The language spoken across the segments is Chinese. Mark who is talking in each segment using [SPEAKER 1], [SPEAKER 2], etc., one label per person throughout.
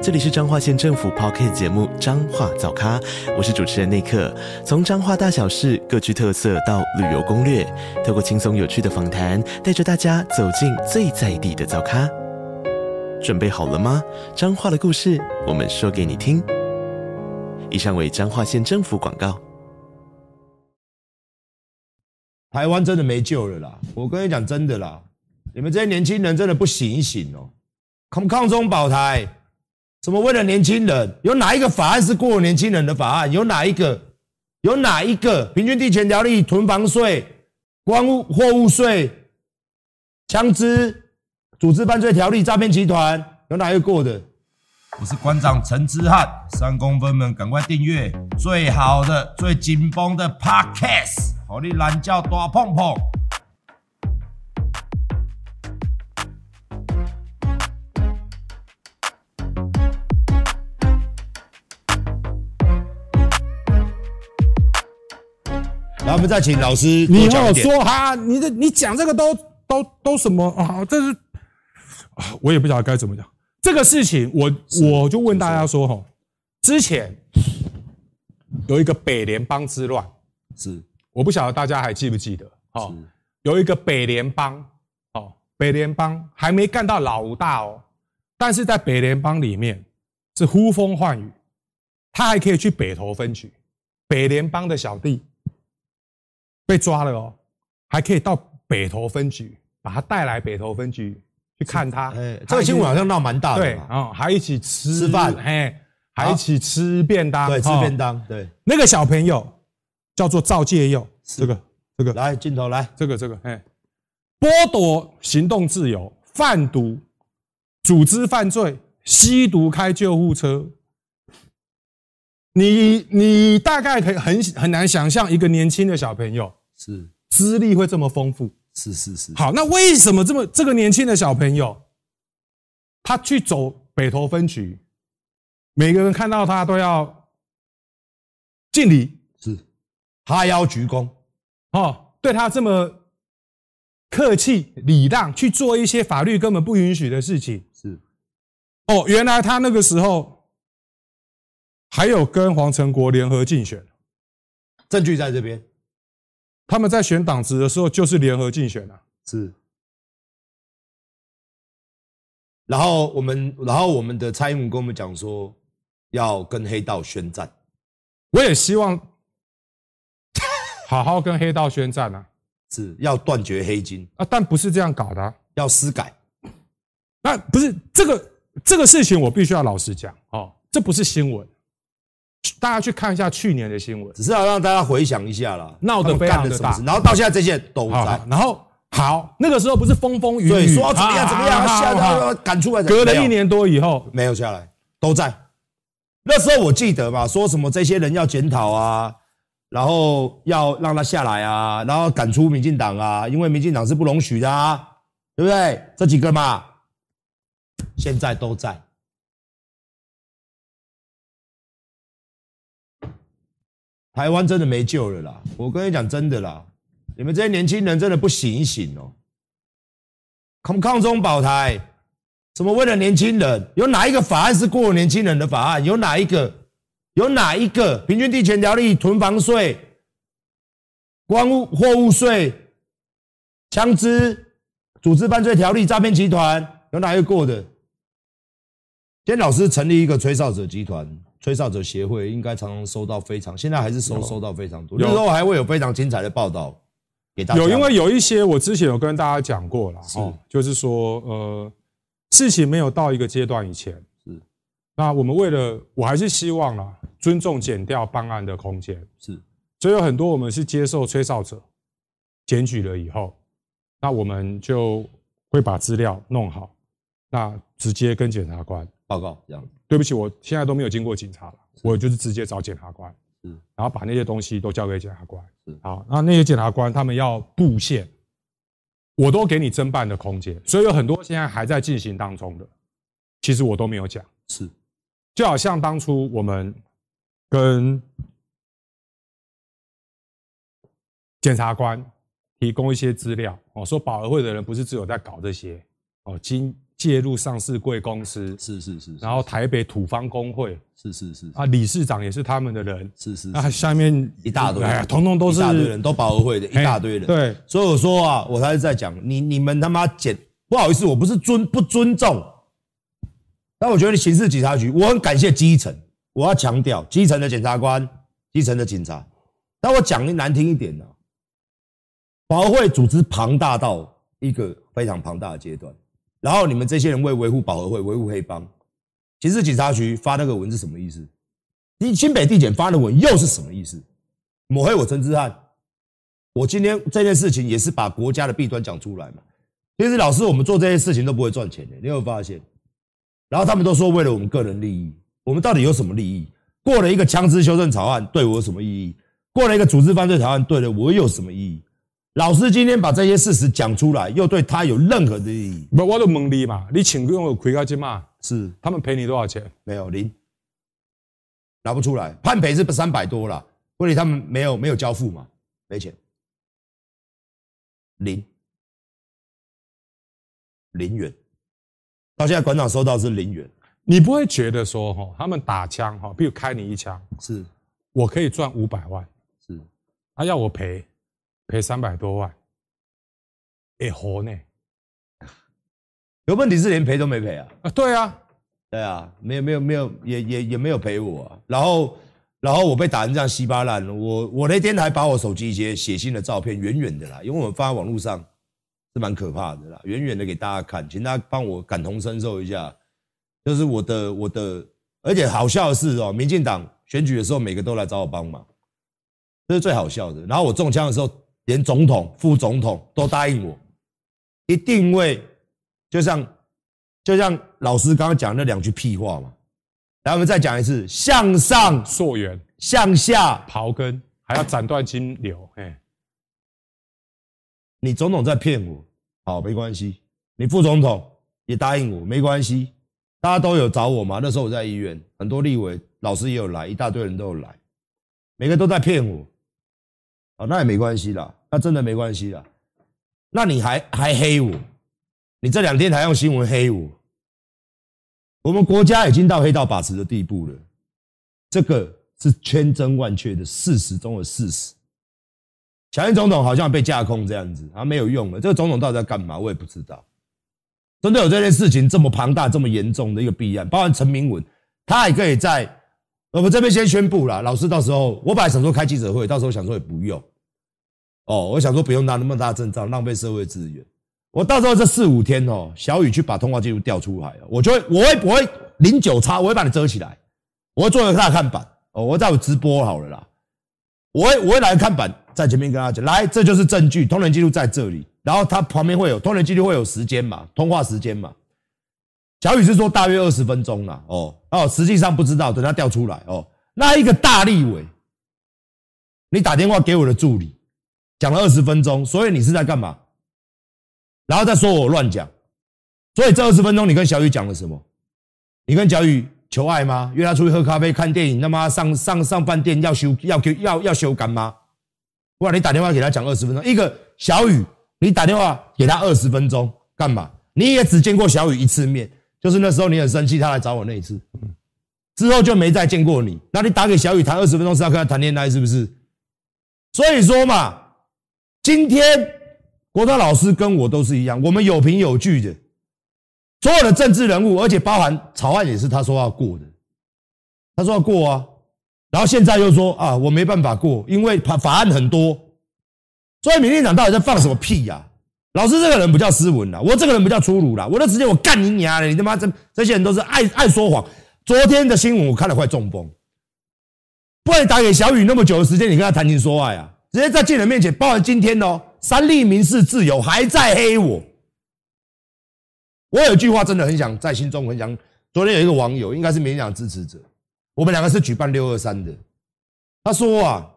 [SPEAKER 1] 这里是彰化县政府 Podcast 节目《彰化早咖》，我是主持人内克。从彰化大小事各具特色到旅游攻略，透过轻松有趣的访谈，带着大家走进最在地的早咖。准备好了吗？彰化的故事，我们说给你听。以上为彰化县政府广告。
[SPEAKER 2] 台湾真的没救了啦！我跟你讲真的啦，你们这些年轻人真的不醒一醒哦！抗抗中保台。怎么为了年轻人？有哪一个法案是过了年轻人的法案？有哪一个？有哪一个？平均地权条例、囤房税、关物货物税、枪支、组织犯罪条例、诈骗集团，有哪一个过的？我是馆长陈之汉，三公分们赶快订阅最好的、最紧绷的 Podcast，好你懒觉大碰碰。我们再请老师，
[SPEAKER 3] 你要说哈，你这你讲这个都都都什么啊？这是啊，我也不晓得该怎么讲这个事情。我我就问大家说哈，之前有一个北联邦之乱，
[SPEAKER 2] 是
[SPEAKER 3] 我不晓得大家还记不记得？哦，有一个北联邦，哦，北联邦还没干到老大哦，但是在北联邦里面是呼风唤雨，他还可以去北投分局，北联邦的小弟。被抓了哦，还可以到北投分局，把他带来北投分局去看他。哎，
[SPEAKER 2] 这个新闻好像闹蛮大的。
[SPEAKER 3] 对啊，还一起吃吃饭，嘿，还一起吃便当。
[SPEAKER 2] 对，吃便当。对，
[SPEAKER 3] 那个小朋友叫做赵介佑，这个这个
[SPEAKER 2] 来镜头来，
[SPEAKER 3] 这个这个，哎，剥夺行动自由，贩毒，组织犯罪，吸毒，开救护车。你你大概可以很很难想象一个年轻的小朋友。
[SPEAKER 2] 是。
[SPEAKER 3] 资历会这么丰富，
[SPEAKER 2] 是是是。
[SPEAKER 3] 好，那为什么这么这个年轻的小朋友，他去走北投分局，每个人看到他都要敬礼，
[SPEAKER 2] 是。哈腰鞠躬，
[SPEAKER 3] 哦，对他这么客气礼让，去做一些法律根本不允许的事情，
[SPEAKER 2] 是。
[SPEAKER 3] 哦，原来他那个时候还有跟黄成国联合竞选，
[SPEAKER 2] 证据在这边。
[SPEAKER 3] 他们在选党职的时候就是联合竞选啊，
[SPEAKER 2] 是。然后我们，然后我们的蔡英文跟我们讲说，要跟黑道宣战。
[SPEAKER 3] 我也希望好好跟黑道宣战啊，
[SPEAKER 2] 是要断绝黑金
[SPEAKER 3] 啊，但不是这样搞的啊，
[SPEAKER 2] 要私改。
[SPEAKER 3] 那不是这个这个事情，我必须要老实讲哦，这不是新闻。大家去看一下去年的新闻，
[SPEAKER 2] 只是要让大家回想一下啦，
[SPEAKER 3] 闹得非常的大，
[SPEAKER 2] 然后到现在这些都在。
[SPEAKER 3] 然后好，那个时候不是风风雨雨，
[SPEAKER 2] 对，说要怎么样怎么样，吓他赶出来。
[SPEAKER 3] 隔了一年多以后，
[SPEAKER 2] 没有下来，都在。那时候我记得嘛，说什么这些人要检讨啊，然后要让他下来啊，然后赶出民进党啊，因为民进党是不容许的啊，对不对？这几个嘛，现在都在。台湾真的没救了啦！我跟你讲真的啦，你们这些年轻人真的不醒一醒哦！抗抗中保台，怎么为了年轻人？有哪一个法案是过年轻人的法案？有哪一个？有哪一个？平均地权条例、囤房税、关物货物税、枪支、组织犯罪条例、诈骗集团，有哪一个过的？今天老师成立一个吹哨者集团。吹哨者协会应该常常收到非常，现在还是收收到非常多，有。时候还会有非常精彩的报道给大家。
[SPEAKER 3] 有，因为有一些我之前有跟大家讲过了，哦，就是说，呃，事情没有到一个阶段以前，是，那我们为了，我还是希望啦，尊重减掉办案的空间，是，所以有很多我们是接受吹哨者检举了以后，那我们就会把资料弄好，那直接跟检察官
[SPEAKER 2] 报告这样子。
[SPEAKER 3] 对不起，我现在都没有经过警察了，我就是直接找检察官，嗯，然后把那些东西都交给检察官，是，好，那那些检察官他们要布线，我都给你侦办的空间，所以有很多现在还在进行当中的，其实我都没有讲。
[SPEAKER 2] 是，
[SPEAKER 3] 就好像当初我们跟检察官提供一些资料，哦，说保和会的人不是只有在搞这些，哦，经介入上市贵公司，
[SPEAKER 2] 是是是，
[SPEAKER 3] 然后台北土方工会，
[SPEAKER 2] 是是是，
[SPEAKER 3] 啊，理事长也是他们的人，
[SPEAKER 2] 是是，
[SPEAKER 3] 啊，下面
[SPEAKER 2] 一大堆，
[SPEAKER 3] 哎，统统都是
[SPEAKER 2] 一大堆人，都保和会的一大堆人，
[SPEAKER 3] 对，
[SPEAKER 2] 所以我说啊，我才是在讲，你你们他妈捡，不好意思，我不是尊不尊重，但我觉得你刑事警察局，我很感谢基层，我要强调基层的检察官、基层的警察，但我讲的难听一点呢，保和会组织庞大到一个非常庞大的阶段。然后你们这些人为维护保和会、维护黑帮，刑事警察局发那个文是什么意思？你新北地检发的文又是什么意思？抹黑我陈志汉，我今天这件事情也是把国家的弊端讲出来嘛。其实老师，我们做这些事情都不会赚钱的，你有没有发现？然后他们都说为了我们个人利益，我们到底有什么利益？过了一个枪支修正草案对我有什么意义？过了一个组织犯罪草案对了我有什么意义？老师今天把这些事实讲出来，又对他有任何的意义？
[SPEAKER 3] 不，我都问你嘛，你请用我亏个金嘛？
[SPEAKER 2] 是。
[SPEAKER 3] 他们赔你多少钱？
[SPEAKER 2] 没有零，拿不出来，判赔是三百多了，问题他们没有没有交付嘛，没钱，零。零元，到现在馆长收到是零元，
[SPEAKER 3] 你不会觉得说哈，他们打枪哈，比如开你一枪，
[SPEAKER 2] 是。
[SPEAKER 3] 我可以赚五百万，
[SPEAKER 2] 是。
[SPEAKER 3] 他要我赔。赔三百多万，也活呢？
[SPEAKER 2] 有问题是连赔都没赔啊！
[SPEAKER 3] 啊，对啊，
[SPEAKER 2] 对啊，没有没有没有，也也也没有赔我啊。然后然后我被打成这样稀巴烂，我我那天还把我手机一些血腥的照片远远的啦，因为我们放在网络上是蛮可怕的啦，远远的给大家看，请大家帮我感同身受一下。就是我的我的，而且好笑的是哦，民进党选举的时候，每个都来找我帮忙，这是最好笑的。然后我中枪的时候。连总统、副总统都答应我，一定会，就像就像老师刚刚讲那两句屁话嘛。来，我们再讲一次：向上
[SPEAKER 3] 溯源，
[SPEAKER 2] 向下
[SPEAKER 3] 刨根，还要斩断金流。哎，
[SPEAKER 2] 你总统在骗我，好，没关系。你副总统也答应我，没关系。大家都有找我嘛？那时候我在医院，很多立委老师也有来，一大堆人都有来，每个都在骗我。哦，那也没关系啦。那真的没关系啦，那你还还黑我？你这两天还用新闻黑我？我们国家已经到黑道把持的地步了，这个是千真万确的事实中的事实。小英总统好像被架空这样子，他没有用了。这个总统到底在干嘛？我也不知道。真的有这件事情这么庞大、这么严重的一个弊案，包含陈明文，他还可以在我们这边先宣布了。老师，到时候我本来想说开记者会，到时候想说也不用。哦，我想说不用拿那么大阵仗，浪费社会资源。我到时候这四五天哦，小雨去把通话记录调出来，我就会，我会，我会零九叉，我会把你遮起来，我会做一个大看板哦，我在我直播好了啦，我会，我会来看板在前面跟他讲，来，这就是证据，通联记录在这里，然后他旁边会有通联记录会有时间嘛，通话时间嘛。小雨是说大约二十分钟啦，哦哦，实际上不知道，等他调出来哦。那一个大立委，你打电话给我的助理。讲了二十分钟，所以你是在干嘛？然后再说我乱讲，所以这二十分钟你跟小雨讲了什么？你跟小雨求爱吗？约他出去喝咖啡、看电影？他妈上上上饭店要修要要要修干吗？不然你打电话给他讲二十分钟，一个小雨，你打电话给他二十分钟干嘛？你也只见过小雨一次面，就是那时候你很生气，他来找我那一次，之后就没再见过你。那你打给小雨谈二十分钟是要跟他谈恋爱是不是？所以说嘛。今天国涛老师跟我都是一样，我们有凭有据的，所有的政治人物，而且包含草案也是他说要过的，他说要过啊，然后现在又说啊，我没办法过，因为法法案很多，所以民进党到底在放什么屁呀？老师这个人不叫斯文啦，我这个人不叫粗鲁啦，我就直接我干你娘的，你他妈这这些人都是爱爱说谎。昨天的新闻我看了快中风，不然打给小雨那么久的时间，你跟他谈情说爱啊？直接在记者面前，包含今天哦，三立民事自由还在黑我。我有一句话真的很想在心中很想。昨天有一个网友，应该是民进党支持者，我们两个是举办六二三的。他说啊，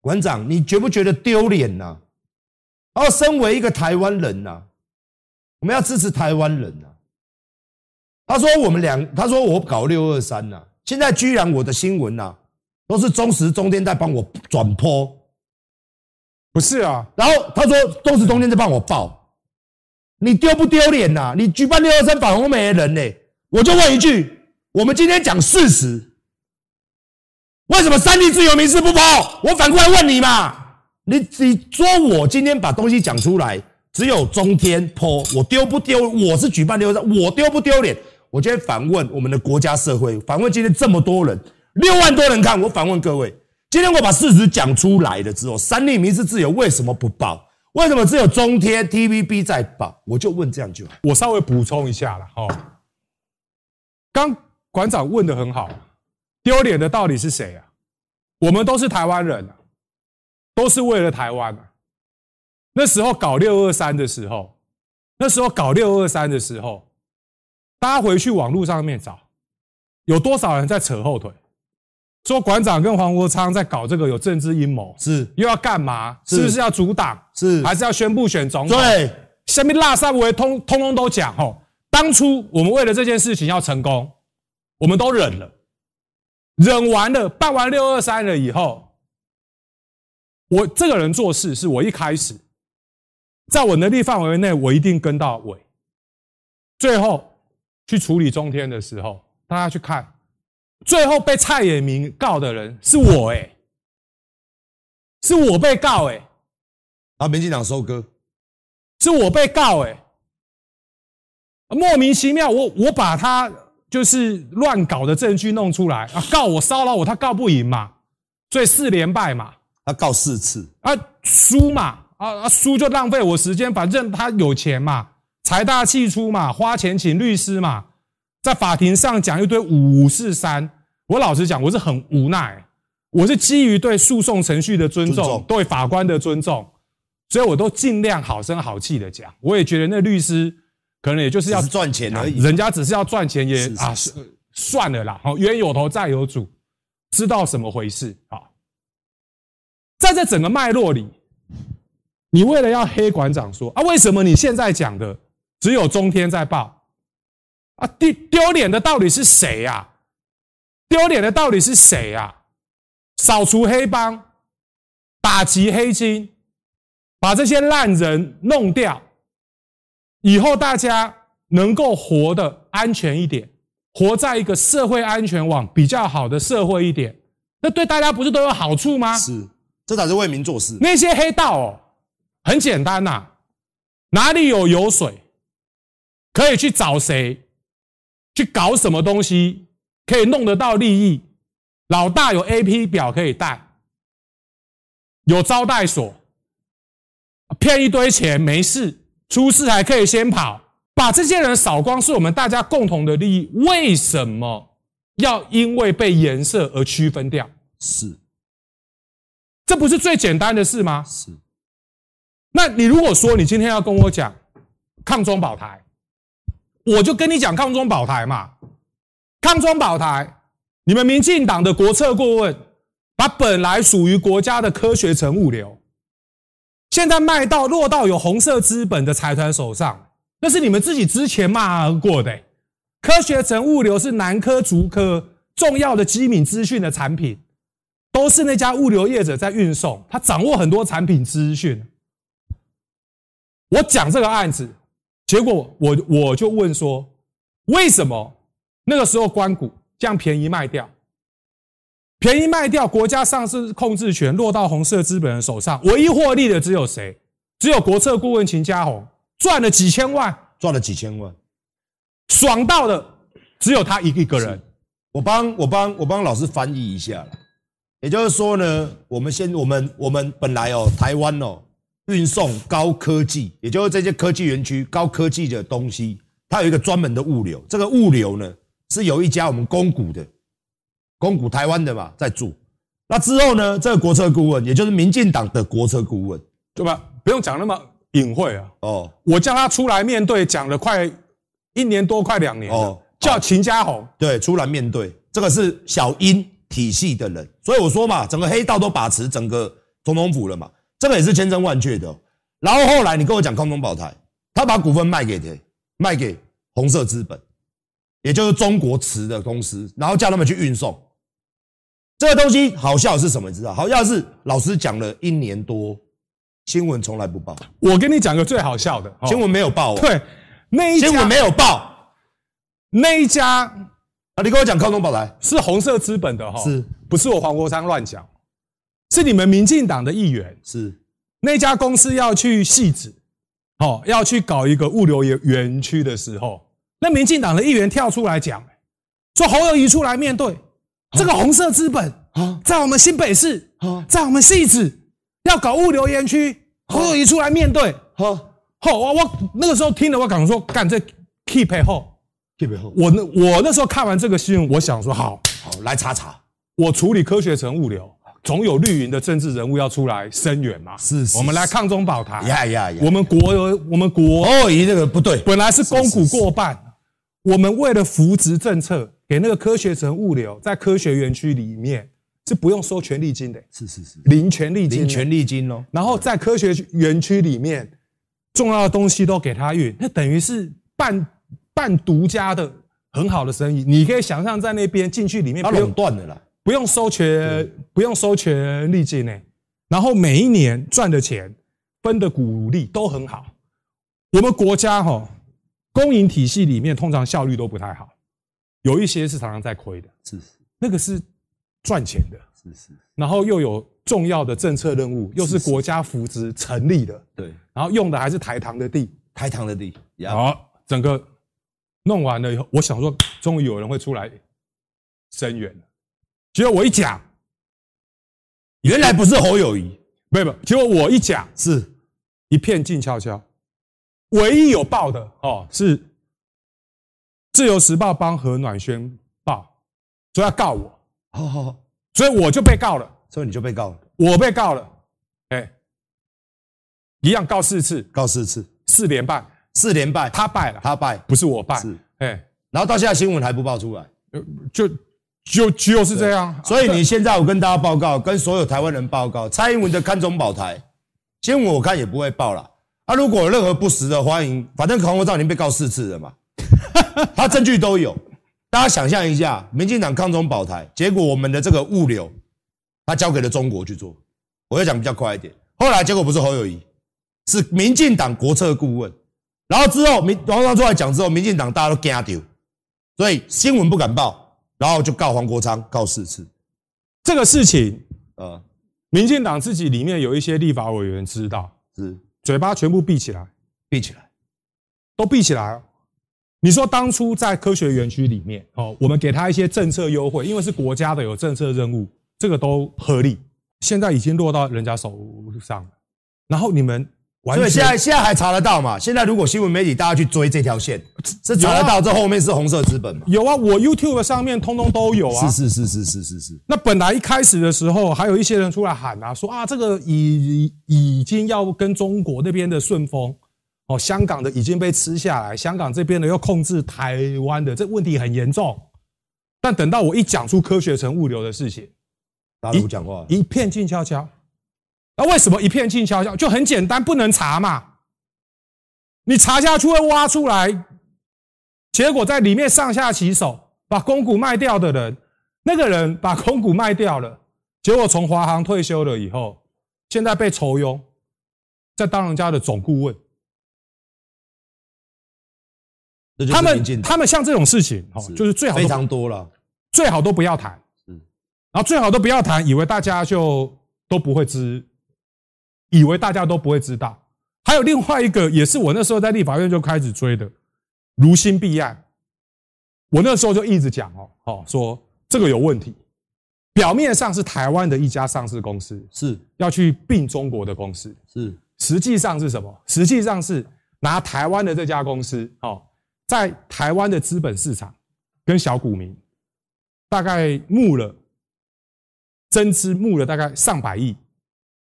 [SPEAKER 2] 馆长，你觉不觉得丢脸呐？然后身为一个台湾人呐、啊，我们要支持台湾人呐、啊。他说我们两，他说我搞六二三呐，现在居然我的新闻呐、啊，都是中时中天在帮我转播，
[SPEAKER 3] 不是啊？
[SPEAKER 2] 然后他说中时中天在帮我报，你丢不丢脸呐？你举办六二三反红媒的人呢？我就问一句，我们今天讲事实，为什么三立自由民事不报？我反过来问你嘛，你你说我今天把东西讲出来，只有中天播，我丢不丢？我是举办六二三，我丢不丢脸？我今天反问我们的国家社会，反问今天这么多人，六万多人看，我反问各位，今天我把事实讲出来了之后，三立民视自由为什么不报？为什么只有中天 TVB 在报？我就问这样就好。
[SPEAKER 3] 我稍微补充一下了，哦，刚馆长问的很好，丢脸的到底是谁啊？我们都是台湾人，都是为了台湾。那时候搞六二三的时候，那时候搞六二三的时候。大家回去网络上面找，有多少人在扯后腿，说馆长跟黄国昌在搞这个有政治阴谋，
[SPEAKER 2] 是
[SPEAKER 3] 又要干嘛？是不是要阻挡？
[SPEAKER 2] 是
[SPEAKER 3] 还是要宣布选总统？
[SPEAKER 2] 对，
[SPEAKER 3] 下面拉萨维通通通都讲哦。当初我们为了这件事情要成功，我们都忍了，忍完了，办完六二三了以后，我这个人做事是我一开始在我能力范围内，我一定跟到尾，最后。去处理中天的时候，大家去看，最后被蔡衍明告的人是我哎、欸，是我被告哎、欸，
[SPEAKER 2] 啊，民进党收割，
[SPEAKER 3] 是我被告哎、欸，莫名其妙，我我把他就是乱搞的证据弄出来。啊，告我骚扰我，他告不赢嘛，所以四连败嘛，
[SPEAKER 2] 他告四次
[SPEAKER 3] 啊，输嘛啊啊输就浪费我时间，反正他有钱嘛。财大气粗嘛，花钱请律师嘛，在法庭上讲一堆五五四三。我老实讲，我是很无奈，我是基于对诉讼程序的尊重，对法官的尊重，所以我都尽量好声好气的讲。我也觉得那律师可能也就是要
[SPEAKER 2] 赚钱而已，
[SPEAKER 3] 人家只是要赚钱也，啊算了啦。好，冤有头债有主，知道什么回事啊？在这整个脉络里，你为了要黑馆长说啊，为什么你现在讲的？只有中天在报啊！丢丢脸的到底是谁呀？丢脸的到底是谁呀？扫除黑帮，打击黑金，把这些烂人弄掉，以后大家能够活得安全一点，活在一个社会安全网比较好的社会一点，那对大家不是都有好处吗？
[SPEAKER 2] 是，这才是为民做事。
[SPEAKER 3] 那些黑道哦，很简单呐，哪里有油水？可以去找谁，去搞什么东西，可以弄得到利益。老大有 AP 表可以带，有招待所，骗一堆钱没事，出事还可以先跑，把这些人扫光，是我们大家共同的利益。为什么要因为被颜色而区分掉？
[SPEAKER 2] 是，
[SPEAKER 3] 这不是最简单的事吗？
[SPEAKER 2] 是。
[SPEAKER 3] 那你如果说你今天要跟我讲抗中保台。我就跟你讲抗中保台嘛，抗中保台，你们民进党的国策顾问把本来属于国家的科学城物流，现在卖到落到有红色资本的财团手上，那是你们自己之前骂过的。科学城物流是南科、竹科重要的机敏资讯的产品，都是那家物流业者在运送，他掌握很多产品资讯。我讲这个案子。结果我我就问说，为什么那个时候关谷这样便宜卖掉？便宜卖掉，国家上市控制权落到红色资本人手上，唯一获利的只有谁？只有国策顾问秦家宏赚了几千万，
[SPEAKER 2] 赚了几千万，
[SPEAKER 3] 爽到的只有他一一个人。
[SPEAKER 2] 我帮我帮我帮老师翻译一下了，也就是说呢，我们先我们我们本来哦，台湾哦。运送高科技，也就是这些科技园区高科技的东西，它有一个专门的物流。这个物流呢，是有一家我们公股的，公股台湾的嘛，在做。那之后呢，这个国策顾问，也就是民进党的国策顾问，
[SPEAKER 3] 对吧？不用讲那么隐晦啊。
[SPEAKER 2] 哦，
[SPEAKER 3] 我叫他出来面对，讲了快一年多，快两年哦，叫秦家宏，
[SPEAKER 2] 对，出来面对。这个是小英体系的人，所以我说嘛，整个黑道都把持整个总统府了嘛。这个也是千真万确的，然后后来你跟我讲空中宝台，他把股份卖给谁？卖给红色资本，也就是中国瓷的公司，然后叫他们去运送。这个东西好笑是什么？你知道？好笑是老师讲了一年多，新闻从来不报。
[SPEAKER 3] 我跟你讲个最好笑的，
[SPEAKER 2] 新闻没有报。
[SPEAKER 3] 对，那一家
[SPEAKER 2] 新闻没有报。
[SPEAKER 3] 那一家
[SPEAKER 2] 啊，你跟我讲空中宝来
[SPEAKER 3] 是红色资本的哈，
[SPEAKER 2] 是
[SPEAKER 3] 不是我黄国昌乱讲？是你们民进党的议员
[SPEAKER 2] 是
[SPEAKER 3] 那家公司要去汐止，哦，要去搞一个物流园园区的时候，那民进党的议员跳出来讲，说侯友宜出来面对。这个红色资本啊，在我们新北市啊，在我们汐止要搞物流园区，侯友宜出来面对。好，好，我我那个时候听了，我敢说干这 keep 背后，keep 背后。我那我那时候看完这个新闻，我想说好，
[SPEAKER 2] 好来查查。
[SPEAKER 3] 我处理科学城物流，总有绿营的政治人物要出来声援嘛。
[SPEAKER 2] 是，是，
[SPEAKER 3] 我们来抗中保台。
[SPEAKER 2] 呀呀呀！
[SPEAKER 3] 我们国有我们国
[SPEAKER 2] 侯友宜这个不对，
[SPEAKER 3] 本来是公股过半，我们为了扶植政策。给那个科学城物流在科学园区里面是不用收权利金的，
[SPEAKER 2] 是是是，
[SPEAKER 3] 零权利金，
[SPEAKER 2] 零权利金哦。
[SPEAKER 3] 然后在科学园区里面，重要的东西都给他运，那等于是半半独家的很好的生意。你可以想象在那边进去里面，
[SPEAKER 2] 它垄断的啦，
[SPEAKER 3] 不用收权，不用收权利金呢。然后每一年赚的钱分的股利都很好。我们国家哈公营体系里面通常效率都不太好。有一些是常常在亏的，
[SPEAKER 2] 是是，
[SPEAKER 3] 那个是赚钱的，
[SPEAKER 2] 是是，
[SPEAKER 3] 然后又有重要的政策任务，又是国家扶植成立的，
[SPEAKER 2] 对，
[SPEAKER 3] 然后用的还是台糖的地，
[SPEAKER 2] 台糖的地，
[SPEAKER 3] 好，整个弄完了以后，我想说，终于有人会出来声援了。结果我一讲，
[SPEAKER 2] 原来不是侯友谊，
[SPEAKER 3] 没有没有，结果我一讲，
[SPEAKER 2] 是
[SPEAKER 3] 一片静悄悄，唯一有报的哦是。自由时报帮何暖宣报，说要告我，
[SPEAKER 2] 好好好，
[SPEAKER 3] 所以我就被告了，
[SPEAKER 2] 所以你就被告了，
[SPEAKER 3] 我被告了，哎，一样告四次，
[SPEAKER 2] 告四次，
[SPEAKER 3] 四连败，
[SPEAKER 2] 四连败，
[SPEAKER 3] 他败了，
[SPEAKER 2] 他败，
[SPEAKER 3] 不是我败，
[SPEAKER 2] 是，
[SPEAKER 3] 哎，
[SPEAKER 2] 然后到现在新闻还不报出来，
[SPEAKER 3] 就就就是这样，
[SPEAKER 2] 所以你现在我跟大家报告，跟所有台湾人报告，蔡英文的看中保台新闻我看也不会报了，啊，如果有任何不实的，欢迎，反正黄国照已经被告四次了嘛。他证据都有，大家想象一下，民进党抗中保台，结果我们的这个物流，他交给了中国去做。我要讲比较快一点，后来结果不是侯友谊，是民进党国策顾问。然后之后，民黄国昌出来讲之后，民进党大家都惊丢，所以新闻不敢报，然后就告黄国昌告四次。
[SPEAKER 3] 这个事情，呃，民进党自己里面有一些立法委员知道，
[SPEAKER 2] 是
[SPEAKER 3] 嘴巴全部闭起来，
[SPEAKER 2] 闭起来，
[SPEAKER 3] 都闭起来。你说当初在科学园区里面，哦，我们给他一些政策优惠，因为是国家的有政策任务，这个都合理。现在已经落到人家手上了，然后你们
[SPEAKER 2] 所以现在现在还查得到嘛？现在如果新闻媒体大家去追这条线，是查得到，这后面是红色资本嘛？
[SPEAKER 3] 有啊，我 YouTube 上面通通都有啊。
[SPEAKER 2] 是是是是是是是。
[SPEAKER 3] 那本来一开始的时候，还有一些人出来喊啊，说啊，这个已已经要跟中国那边的顺风。哦，香港的已经被吃下来，香港这边的要控制台湾的，这问题很严重。但等到我一讲出科学城物流的事情，
[SPEAKER 2] 大家不讲话，
[SPEAKER 3] 一片静悄悄。那为什么一片静悄悄？就很简单，不能查嘛。你查下去会挖出来，结果在里面上下其手，把公股卖掉的人，那个人把公股卖掉了，结果从华航退休了以后，现在被酬庸，在当人家的总顾问。他们他们像这种事情，哦，就是最好
[SPEAKER 2] 非常多了，
[SPEAKER 3] 最好都不要谈，然后最好都不要谈，以为大家就都不会知，以为大家都不会知道。还有另外一个，也是我那时候在立法院就开始追的，如新币案，我那时候就一直讲哦，哦，说这个有问题，表面上是台湾的一家上市公司，
[SPEAKER 2] 是
[SPEAKER 3] 要去并中国的公司，
[SPEAKER 2] 是，
[SPEAKER 3] 实际上是什么？实际上是拿台湾的这家公司，哦。在台湾的资本市场跟小股民大概募了增资募了大概上百亿，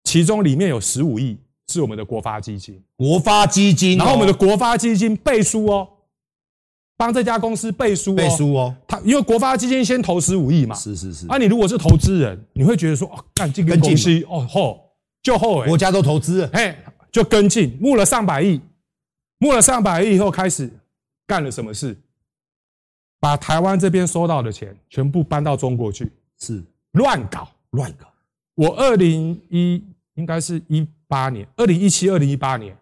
[SPEAKER 3] 其中里面有十五亿是我们的国发基金，
[SPEAKER 2] 国发基金，
[SPEAKER 3] 然后我们的国发基金背书哦，帮这家公司背书，
[SPEAKER 2] 背书哦，
[SPEAKER 3] 他因为国发基金先投十五亿嘛，
[SPEAKER 2] 是是是，
[SPEAKER 3] 啊，你如果是投资人，你会觉得说哦，干这个东西哦，后就后，
[SPEAKER 2] 国家都投资了，
[SPEAKER 3] 嘿，就跟进，募了上百亿，募了上百亿以后开始干了什么事？把台湾这边收到的钱全部搬到中国去，
[SPEAKER 2] 是。
[SPEAKER 3] 乱搞。
[SPEAKER 2] 乱搞。
[SPEAKER 3] 我二零一应该是一八年，二零一七、二零一八年，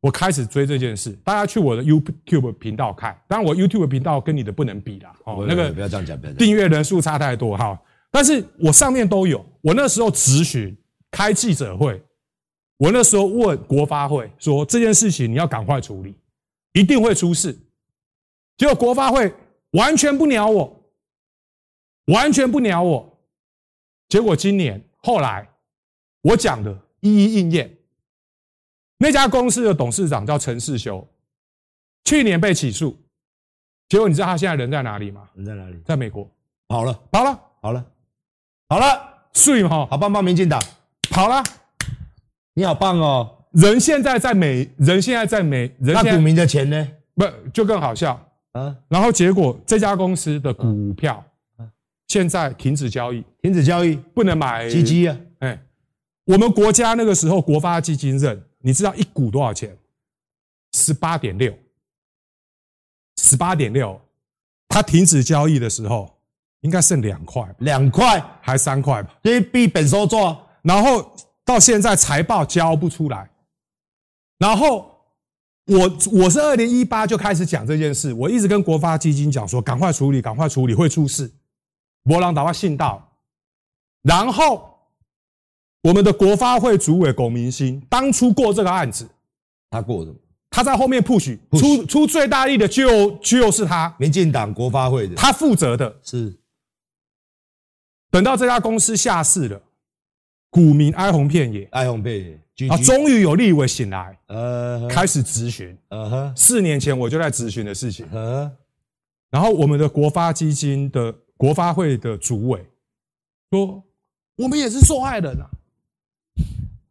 [SPEAKER 3] 我开始追这件事。大家去我的 YouTube 频道看，当然我 YouTube 频道跟你的不能比啦。哦，那个
[SPEAKER 2] 不要这样讲，不要
[SPEAKER 3] 订阅人数差太多哈。但是我上面都有，我那时候咨询开记者会，我那时候问国发会说，这件事情你要赶快处理，一定会出事。结果国发会。完全不鸟我，完全不鸟我。结果今年后来，我讲的一一应验。那家公司的董事长叫陈世修，去年被起诉。结果你知道他现在人在哪里吗？
[SPEAKER 2] 人在哪里？
[SPEAKER 3] 在美国。
[SPEAKER 2] 跑了，
[SPEAKER 3] 跑了，
[SPEAKER 2] 跑了，好了，
[SPEAKER 3] 睡哈，
[SPEAKER 2] 好棒棒，民进党
[SPEAKER 3] 跑了。
[SPEAKER 2] 你好棒哦！
[SPEAKER 3] 人现在在美，人现在在美，人
[SPEAKER 2] 那股民的钱呢？
[SPEAKER 3] 不，就更好笑啊。然后结果这家公司的股票现在停止交易，
[SPEAKER 2] 停止交易，
[SPEAKER 3] 不能买
[SPEAKER 2] 基金啊！
[SPEAKER 3] 哎，我们国家那个时候国发基金认，你知道一股多少钱？十八点六，十八点六，它停止交易的时候应该剩两块，
[SPEAKER 2] 两块
[SPEAKER 3] 还三块吧？
[SPEAKER 2] 这一笔本收做，
[SPEAKER 3] 然后到现在财报交不出来，然后。我我是二零一八就开始讲这件事，我一直跟国发基金讲说，赶快处理，赶快处理，会出事。没人把我信道，然后我们的国发会主委龚明鑫当初过这个案子，
[SPEAKER 2] 他过什么？
[SPEAKER 3] 他在后面 push，出出最大力的就就是他，
[SPEAKER 2] 民进党国发会的，
[SPEAKER 3] 他负责的
[SPEAKER 2] 是。
[SPEAKER 3] 等到这家公司下市了，股民哀鸿遍野，
[SPEAKER 2] 哀鸿遍野。
[SPEAKER 3] 啊！终于有立委醒来，
[SPEAKER 2] 呃，
[SPEAKER 3] 开始质询。
[SPEAKER 2] 呃哼，
[SPEAKER 3] 四年前我就在质询的事情。呃，然后我们的国发基金的国发会的主委说：“我们也是受害人啊，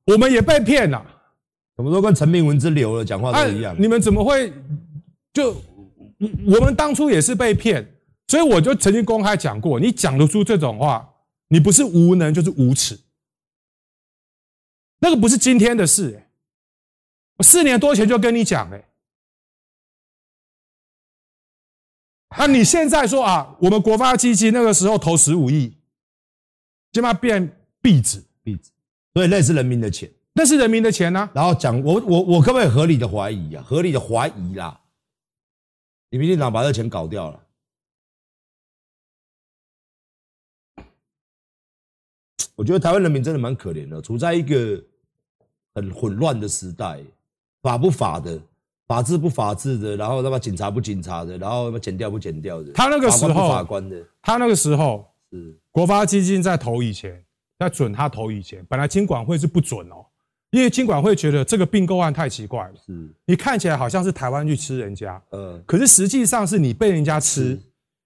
[SPEAKER 3] 我们也被骗了。”
[SPEAKER 2] 怎么都跟陈明文之流了讲话都一样。
[SPEAKER 3] 你们怎么会就我们当初也是被骗，所以我就曾经公开讲过：你讲得出这种话，你不是无能就是无耻。那个不是今天的事，欸，我四年多前就跟你讲，哎，那你现在说啊，我们国发基金那个时候投十五亿，现在变壁纸，
[SPEAKER 2] 壁纸，所以那是人民的钱，
[SPEAKER 3] 那是人民的钱啊。
[SPEAKER 2] 然后讲我我我可不可以合理的怀疑啊？合理的怀疑啦，你民进党把这钱搞掉了。我觉得台湾人民真的蛮可怜的，处在一个很混乱的时代，法不法的，法治不法治的，然后他妈警察不警察的，然后他妈剪掉不剪掉的。
[SPEAKER 3] 他那个时候，
[SPEAKER 2] 法官法官的，
[SPEAKER 3] 他那个时候
[SPEAKER 2] 是
[SPEAKER 3] 国发基金在投以前，在准他投以前，本来金管会是不准哦，因为金管会觉得这个并购案太奇怪了，
[SPEAKER 2] 是
[SPEAKER 3] 你看起来好像是台湾去吃人家，
[SPEAKER 2] 嗯，
[SPEAKER 3] 可是实际上是你被人家吃，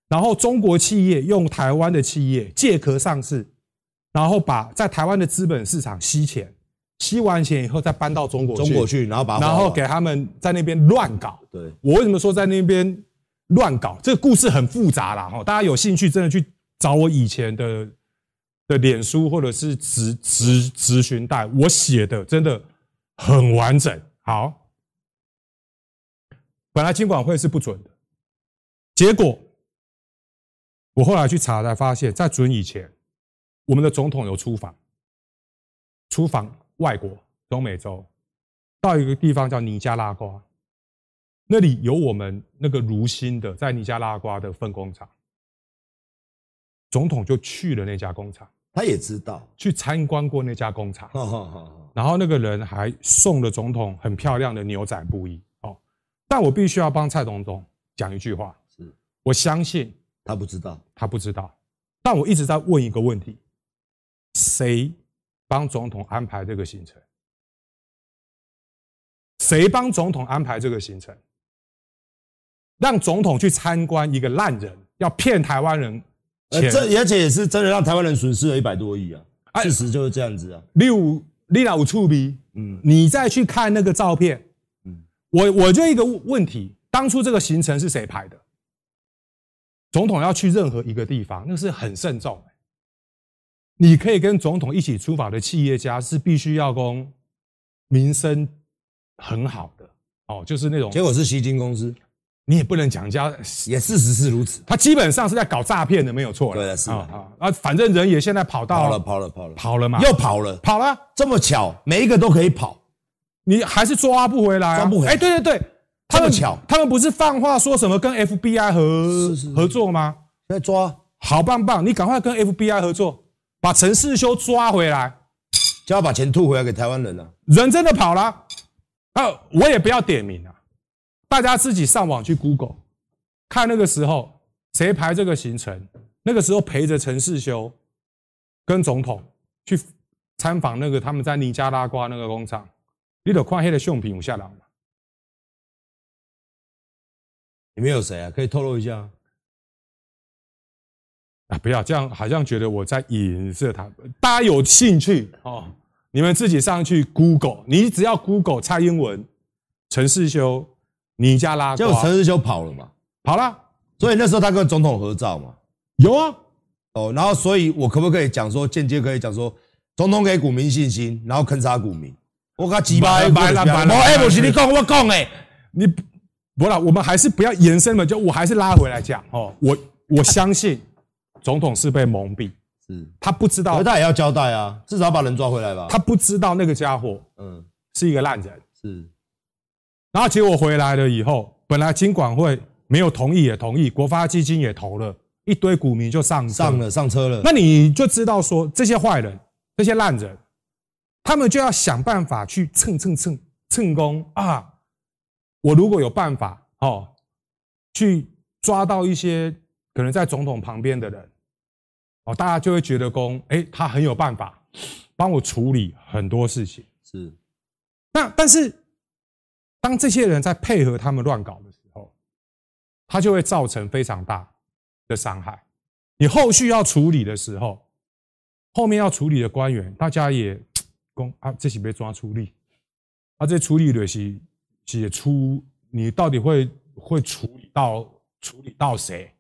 [SPEAKER 3] 然后中国企业用台湾的企业借壳上市。然后把在台湾的资本市场吸钱，吸完钱以后再搬到中国去，
[SPEAKER 2] 中国去，然后把
[SPEAKER 3] 然后给他们在那边乱搞。
[SPEAKER 2] 对，
[SPEAKER 3] 我为什么说在那边乱搞？这个故事很复杂啦，哈，大家有兴趣真的去找我以前的的脸书或者是质质质询带，我写的真的很完整。好，本来金管会是不准的，结果我后来去查才发现，在准以前。我们的总统有出访，出访外国，中美洲，到一个地方叫尼加拉瓜，那里有我们那个如新的在尼加拉瓜的分工厂，总统就去了那家工厂，
[SPEAKER 2] 他也知道。
[SPEAKER 3] 去参观过那家工厂，然后那个人还送了总统很漂亮的牛仔布衣，哦，但我必须要帮蔡总统讲一句话，是。我相信
[SPEAKER 2] 他不知道，
[SPEAKER 3] 他不知道，但我一直在问一个问题。谁帮总统安排这个行程？谁帮总统安排这个行程？让总统去参观一个烂人，要骗台湾人钱，
[SPEAKER 2] 这而且也是真的让台湾人损失了一百多亿啊！事实就是这样子啊。
[SPEAKER 3] 六你老触鼻，嗯，你再去看那个照片，嗯，我我就一个问题：当初这个行程是谁排的？总统要去任何一个地方，那是很慎重。你可以跟总统一起出访的企业家是必须要供民生很好的哦，就是那种
[SPEAKER 2] 结果是吸金公司，
[SPEAKER 3] 你也不能讲人家，
[SPEAKER 2] 也事实是如此。
[SPEAKER 3] 他基本上是在搞诈骗的，没有错了。
[SPEAKER 2] 对的，是
[SPEAKER 3] 啊。啊，反正人也现在跑到
[SPEAKER 2] 跑了，跑了，跑了，
[SPEAKER 3] 跑了嘛，
[SPEAKER 2] 又跑了，
[SPEAKER 3] 跑了，
[SPEAKER 2] 这么巧，每一个都可以跑，
[SPEAKER 3] 你还是抓不回来，
[SPEAKER 2] 抓不回来。
[SPEAKER 3] 哎，对对对，
[SPEAKER 2] 这么巧，
[SPEAKER 3] 他们不是放话说什么跟 FBI 合合作吗？
[SPEAKER 2] 在抓，
[SPEAKER 3] 好棒棒，你赶快跟 FBI 合作，把陈世修抓回来，
[SPEAKER 2] 就要把钱吐回来给台湾人了。
[SPEAKER 3] 人真的跑了，啊，我也不要点名啊，大家自己上网去 Google 看那个时候谁排这个行程，那个时候陪着陈世修跟总统去参访那个他们在尼加拉瓜那个工厂，你得看黑的相片有下来吗？
[SPEAKER 2] 里面有谁啊？可以透露一下
[SPEAKER 3] 啊！不要这样，好像觉得我在影射他。大家有兴趣哦，你们自己上去 Google，你只要 Google 蔡英文、陈世修、尼加拉瓜，
[SPEAKER 2] 结果陈世修跑了嘛？
[SPEAKER 3] 跑了，
[SPEAKER 2] 所以那时候他跟总统合照嘛？
[SPEAKER 3] 有啊。
[SPEAKER 2] 哦，然后所以我可不可以讲说，间接可以讲说，总统给股民信心，然后坑杀股民？我靠，几百百了百了！哎，不是你讲，我讲哎，
[SPEAKER 3] 你不了，我们还是不要延伸了，就我还是拉回来讲哦。我我相信总统是被蒙蔽，
[SPEAKER 2] 是
[SPEAKER 3] 他不知道，
[SPEAKER 2] 他也要交代啊，至少把人抓回来吧。
[SPEAKER 3] 他不知道那个家伙，嗯，是一个烂人，
[SPEAKER 2] 是。
[SPEAKER 3] 然后结果回来了以后，本来金管会没有同意也同意，国发基金也投了。一堆股民就上
[SPEAKER 2] 上了上车了，
[SPEAKER 3] 那你就知道说这些坏人、这些烂人，他们就要想办法去蹭蹭蹭蹭功啊！我如果有办法哦，去抓到一些可能在总统旁边的人哦，大家就会觉得公哎，他很有办法帮我处理很多事情。
[SPEAKER 2] 是，
[SPEAKER 3] 那但是当这些人在配合他们乱搞的时候，他就会造成非常大的伤害，你后续要处理的时候，后面要处理的官员，大家也公啊，这是被抓处理，啊，这处理的是是出，你到底会会处理到处理到谁？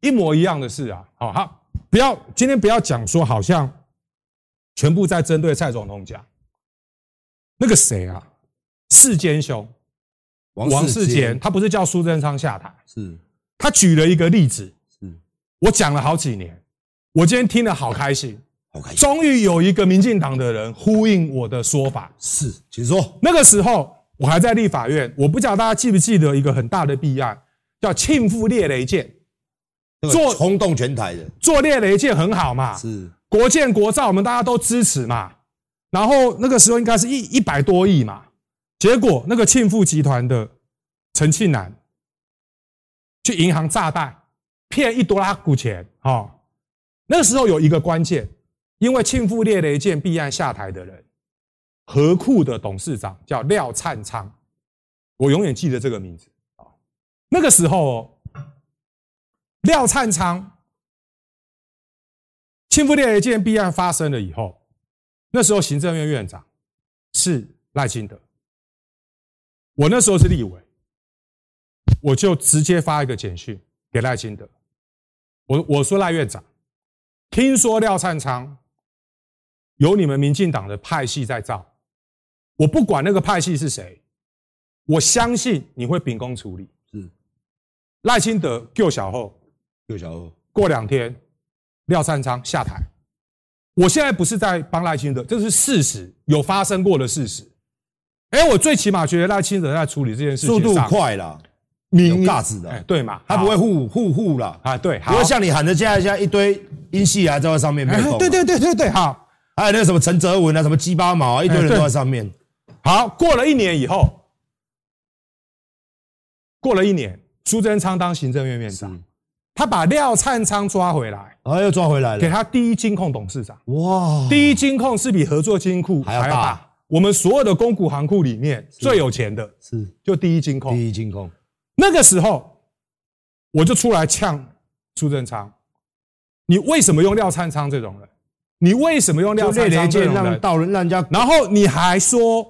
[SPEAKER 3] 一模一样的事啊，好，好，不要今天不要讲说好像全部在针对蔡总统讲，那个谁啊，世坚兄，王世坚，他不是叫苏贞昌下台，
[SPEAKER 2] 是。
[SPEAKER 3] 他举了一个例子，
[SPEAKER 2] 是。
[SPEAKER 3] 我讲了好几年，我今天听了好开心，
[SPEAKER 2] 好开心，
[SPEAKER 3] 终于有一个民进党的人呼应我的说法。
[SPEAKER 2] 是，请说。
[SPEAKER 3] 那个时候我还在立法院，我不知道大家记不记得一个很大的弊案，叫庆富猎雷舰，
[SPEAKER 2] 做轰动全台的，
[SPEAKER 3] 做猎雷舰很好嘛，
[SPEAKER 2] 是。
[SPEAKER 3] 国建国造，我们大家都支持嘛。然后那个时候应该是一一百多亿嘛，结果那个庆富集团的陈庆南。去银行诈贷，骗一多拉股钱，哈，那时候有一个关键，因为庆富猎雷舰弊案下台的人，合库的董事长叫廖灿昌，我永远记得这个名字啊。那个时候，廖灿昌，庆富猎雷舰弊案发生了以后，那时候行政院院长是赖清德，我那时候是立委。我就直接发一个简讯给赖清德，我我说赖院长，听说廖灿昌有你们民进党的派系在造，我不管那个派系是谁，我相信你会秉公处理。是赖清德救小后，
[SPEAKER 2] 救小后，
[SPEAKER 3] 过两天廖灿昌下台，我现在不是在帮赖清德，这是事实，有发生过的事实。哎，我最起码觉得赖清德在处理这件事情
[SPEAKER 2] 速度快了。有价值的，
[SPEAKER 3] 哎，对嘛，
[SPEAKER 2] 他不会护护护了
[SPEAKER 3] 啊，对，
[SPEAKER 2] 不会像你喊的这样一下一堆英系啊，在上面没有，
[SPEAKER 3] 对对对对对，好，
[SPEAKER 2] 还有那个什么陈泽文啊，什么鸡巴毛啊，一堆人都在上面。
[SPEAKER 3] 好，过了一年以后，过了一年，苏贞昌当行政院院长，他把廖灿昌抓回来，
[SPEAKER 2] 啊，又抓回来了，
[SPEAKER 3] 给他第一金控董事长。
[SPEAKER 2] 哇，
[SPEAKER 3] 第一金控是比合作金库还要大，我们所有的公股行库里面最有钱的，是就第一金控，
[SPEAKER 2] 第一金控。
[SPEAKER 3] 那个时候，我就出来呛苏贞昌，你为什么用廖灿昌这种人？你为什么用廖灿昌这种人？
[SPEAKER 2] 到人让人家，
[SPEAKER 3] 然后你还说，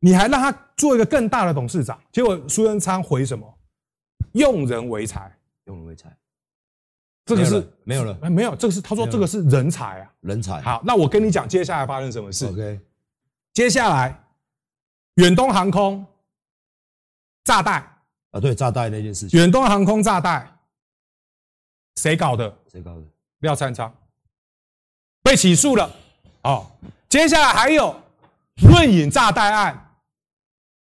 [SPEAKER 3] 你还让他做一个更大的董事长？结果苏贞昌回什么？用人为才，
[SPEAKER 2] 用人为才，
[SPEAKER 3] 这个是
[SPEAKER 2] 没有了，
[SPEAKER 3] 没有，这个是他说这个是人才啊，
[SPEAKER 2] 人才。
[SPEAKER 3] 好，那我跟你讲，接下来发生什么事
[SPEAKER 2] ？OK，
[SPEAKER 3] 接下来远东航空炸弹
[SPEAKER 2] 啊，对，炸弹那件事情，
[SPEAKER 3] 远东航空炸弹谁搞的？
[SPEAKER 2] 谁搞的？
[SPEAKER 3] 廖灿昌被起诉了。哦，接下来还有润饮炸弹案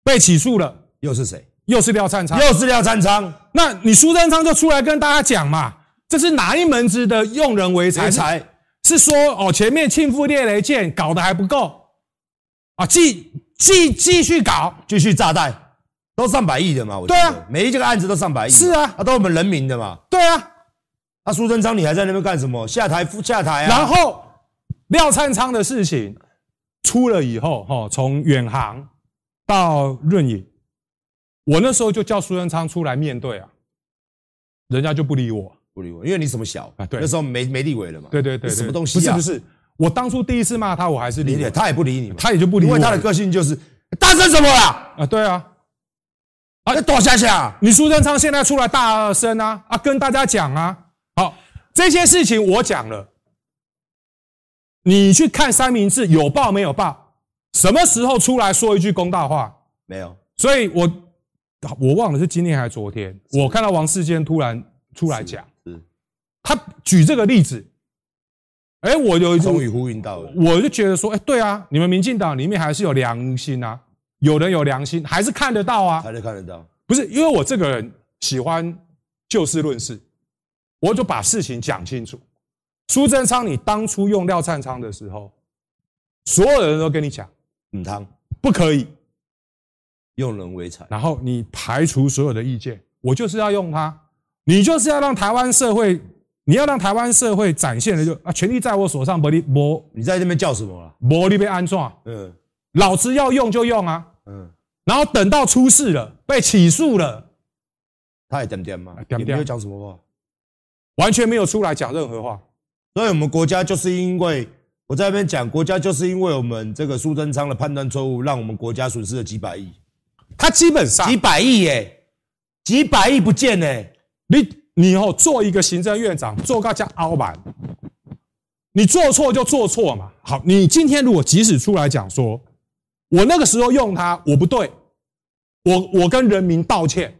[SPEAKER 3] 被起诉了，
[SPEAKER 2] 又是谁？
[SPEAKER 3] 又是廖灿昌，
[SPEAKER 2] 又是廖灿昌。
[SPEAKER 3] 那你苏贞昌就出来跟大家讲嘛，这是哪一门子的用人为才？
[SPEAKER 2] 才
[SPEAKER 3] 是说哦，前面庆富列雷舰搞得还不够啊，继继继续搞，
[SPEAKER 2] 继续炸弹，都上百亿的嘛？我
[SPEAKER 3] 对啊，
[SPEAKER 2] 每一这个案子都上百亿，
[SPEAKER 3] 是啊，
[SPEAKER 2] 啊，都我们人民的嘛？
[SPEAKER 3] 对啊，
[SPEAKER 2] 那苏贞昌你还在那边干什么？下台下台啊！
[SPEAKER 3] 然后廖灿昌的事情出了以后，哈，从远航到润影，我那时候就叫苏贞昌出来面对啊，人家就不理我。
[SPEAKER 2] 不理我，因为你什么小
[SPEAKER 3] 啊？对，
[SPEAKER 2] 那时候没没立委了嘛。
[SPEAKER 3] 对对对，
[SPEAKER 2] 什么东西、
[SPEAKER 3] 啊？不是不是，我当初第一次骂他，我还是理解，
[SPEAKER 2] 他也不理你，
[SPEAKER 3] 他也就不理我。
[SPEAKER 2] 因为他的个性就是大声什么啦？
[SPEAKER 3] 啊，对啊，
[SPEAKER 2] 啊，躲下下。
[SPEAKER 3] 你苏贞昌现在出来大声啊啊，跟大家讲啊，好，这些事情我讲了，你去看三明治有报没有报？什么时候出来说一句公道话？
[SPEAKER 2] 没有。
[SPEAKER 3] 所以我我忘了是今天还是昨天，我看到王世坚突然出来讲。他举这个例子，哎，我有一种
[SPEAKER 2] 终于呼应到了，
[SPEAKER 3] 我就觉得说，哎，对啊，你们民进党里面还是有良心啊，有人有良心，还是看得到啊，
[SPEAKER 2] 还是看得到。
[SPEAKER 3] 不是因为我这个人喜欢就事论事，我就把事情讲清楚。苏贞昌，你当初用廖灿昌的时候，所有人都跟你讲，
[SPEAKER 2] 嗯汤
[SPEAKER 3] 不可以
[SPEAKER 2] 用人为才，
[SPEAKER 3] 然后你排除所有的意见，我就是要用他，你就是要让台湾社会。你要让台湾社会展现的就啊，权力在我手上，不你不，
[SPEAKER 2] 你在这边叫什么了？
[SPEAKER 3] 不你被安装，嗯，老子要用就用啊，嗯，然后等到出事了，被起诉了，
[SPEAKER 2] 他也点点嘛，点点没有讲什么话，
[SPEAKER 3] 完全没有出来讲任何话。
[SPEAKER 2] 所以我们国家就是因为我在那边讲，国家就是因为我们这个苏贞昌的判断错误，让我们国家损失了几百亿。
[SPEAKER 3] 他基本上
[SPEAKER 2] 几百亿耶，几百亿不见呢，
[SPEAKER 3] 你。你以后做一个行政院长，做个叫凹板，你做错就做错嘛。好，你今天如果即使出来讲说，我那个时候用他我不对，我我跟人民道歉，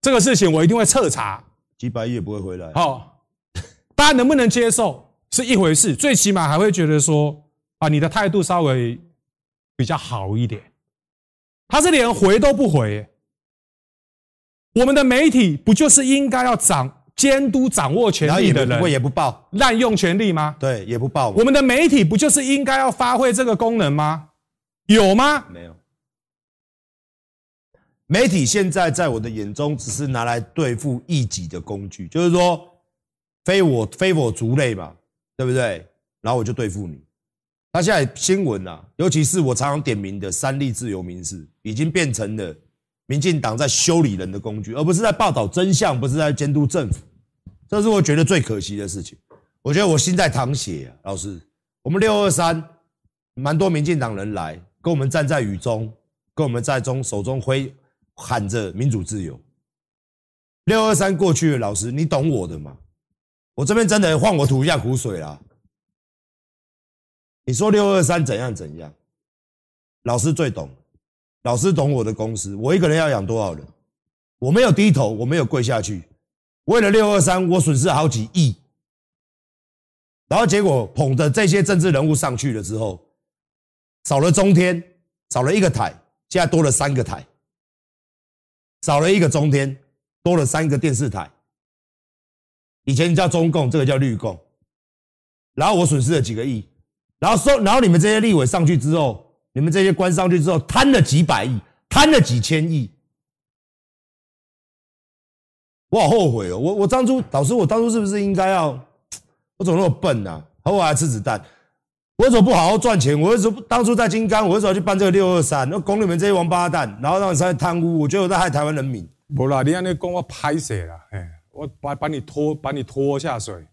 [SPEAKER 3] 这个事情我一定会彻查，
[SPEAKER 2] 几百亿也不会回来。
[SPEAKER 3] 好，大家能不能接受是一回事，最起码还会觉得说啊，你的态度稍微比较好一点。他是连回都不回。我们的媒体不就是应该要掌监督、掌握权力的人？
[SPEAKER 2] 我也不报
[SPEAKER 3] 滥用权力吗？
[SPEAKER 2] 对，也不报。
[SPEAKER 3] 我们的媒体不就是应该要发挥这个功能吗？有吗？
[SPEAKER 2] 没有。媒体现在在我的眼中只是拿来对付异己的工具，就是说非我非我族类嘛，对不对？然后我就对付你。他现在新闻啊，尤其是我常常点名的三立自由民视，已经变成了。民进党在修理人的工具，而不是在报道真相，不是在监督政府，这是我觉得最可惜的事情。我觉得我心在淌血啊，老师，我们六二三，蛮多民进党人来跟我们站在雨中，跟我们在中手中挥喊着民主自由。六二三过去了，老师，你懂我的吗？我这边真的换我吐一下苦水啦。你说六二三怎样怎样，老师最懂。老师懂我的公司，我一个人要养多少人？我没有低头，我没有跪下去。为了六二三，我损失好几亿。然后结果捧着这些政治人物上去了之后，少了中天，少了一个台，现在多了三个台。少了一个中天，多了三个电视台。以前叫中共，这个叫绿共。然后我损失了几个亿。然后说，然后你们这些立委上去之后。你们这些官上去之后，贪了几百亿，贪了几千亿，我好后悔哦！我我当初，老师，我当初是不是应该要？我怎么那么笨呢、啊？和我还吃子弹？我为什么不好好赚钱？我为什么当初在金刚？我为什么要去办这个六二三？那拱你们这些王八蛋，然后让你上来贪污？我觉得我在害台湾人民。
[SPEAKER 3] 不啦，你按那讲我拍死啦，哎，我把把你拖把你拖下水，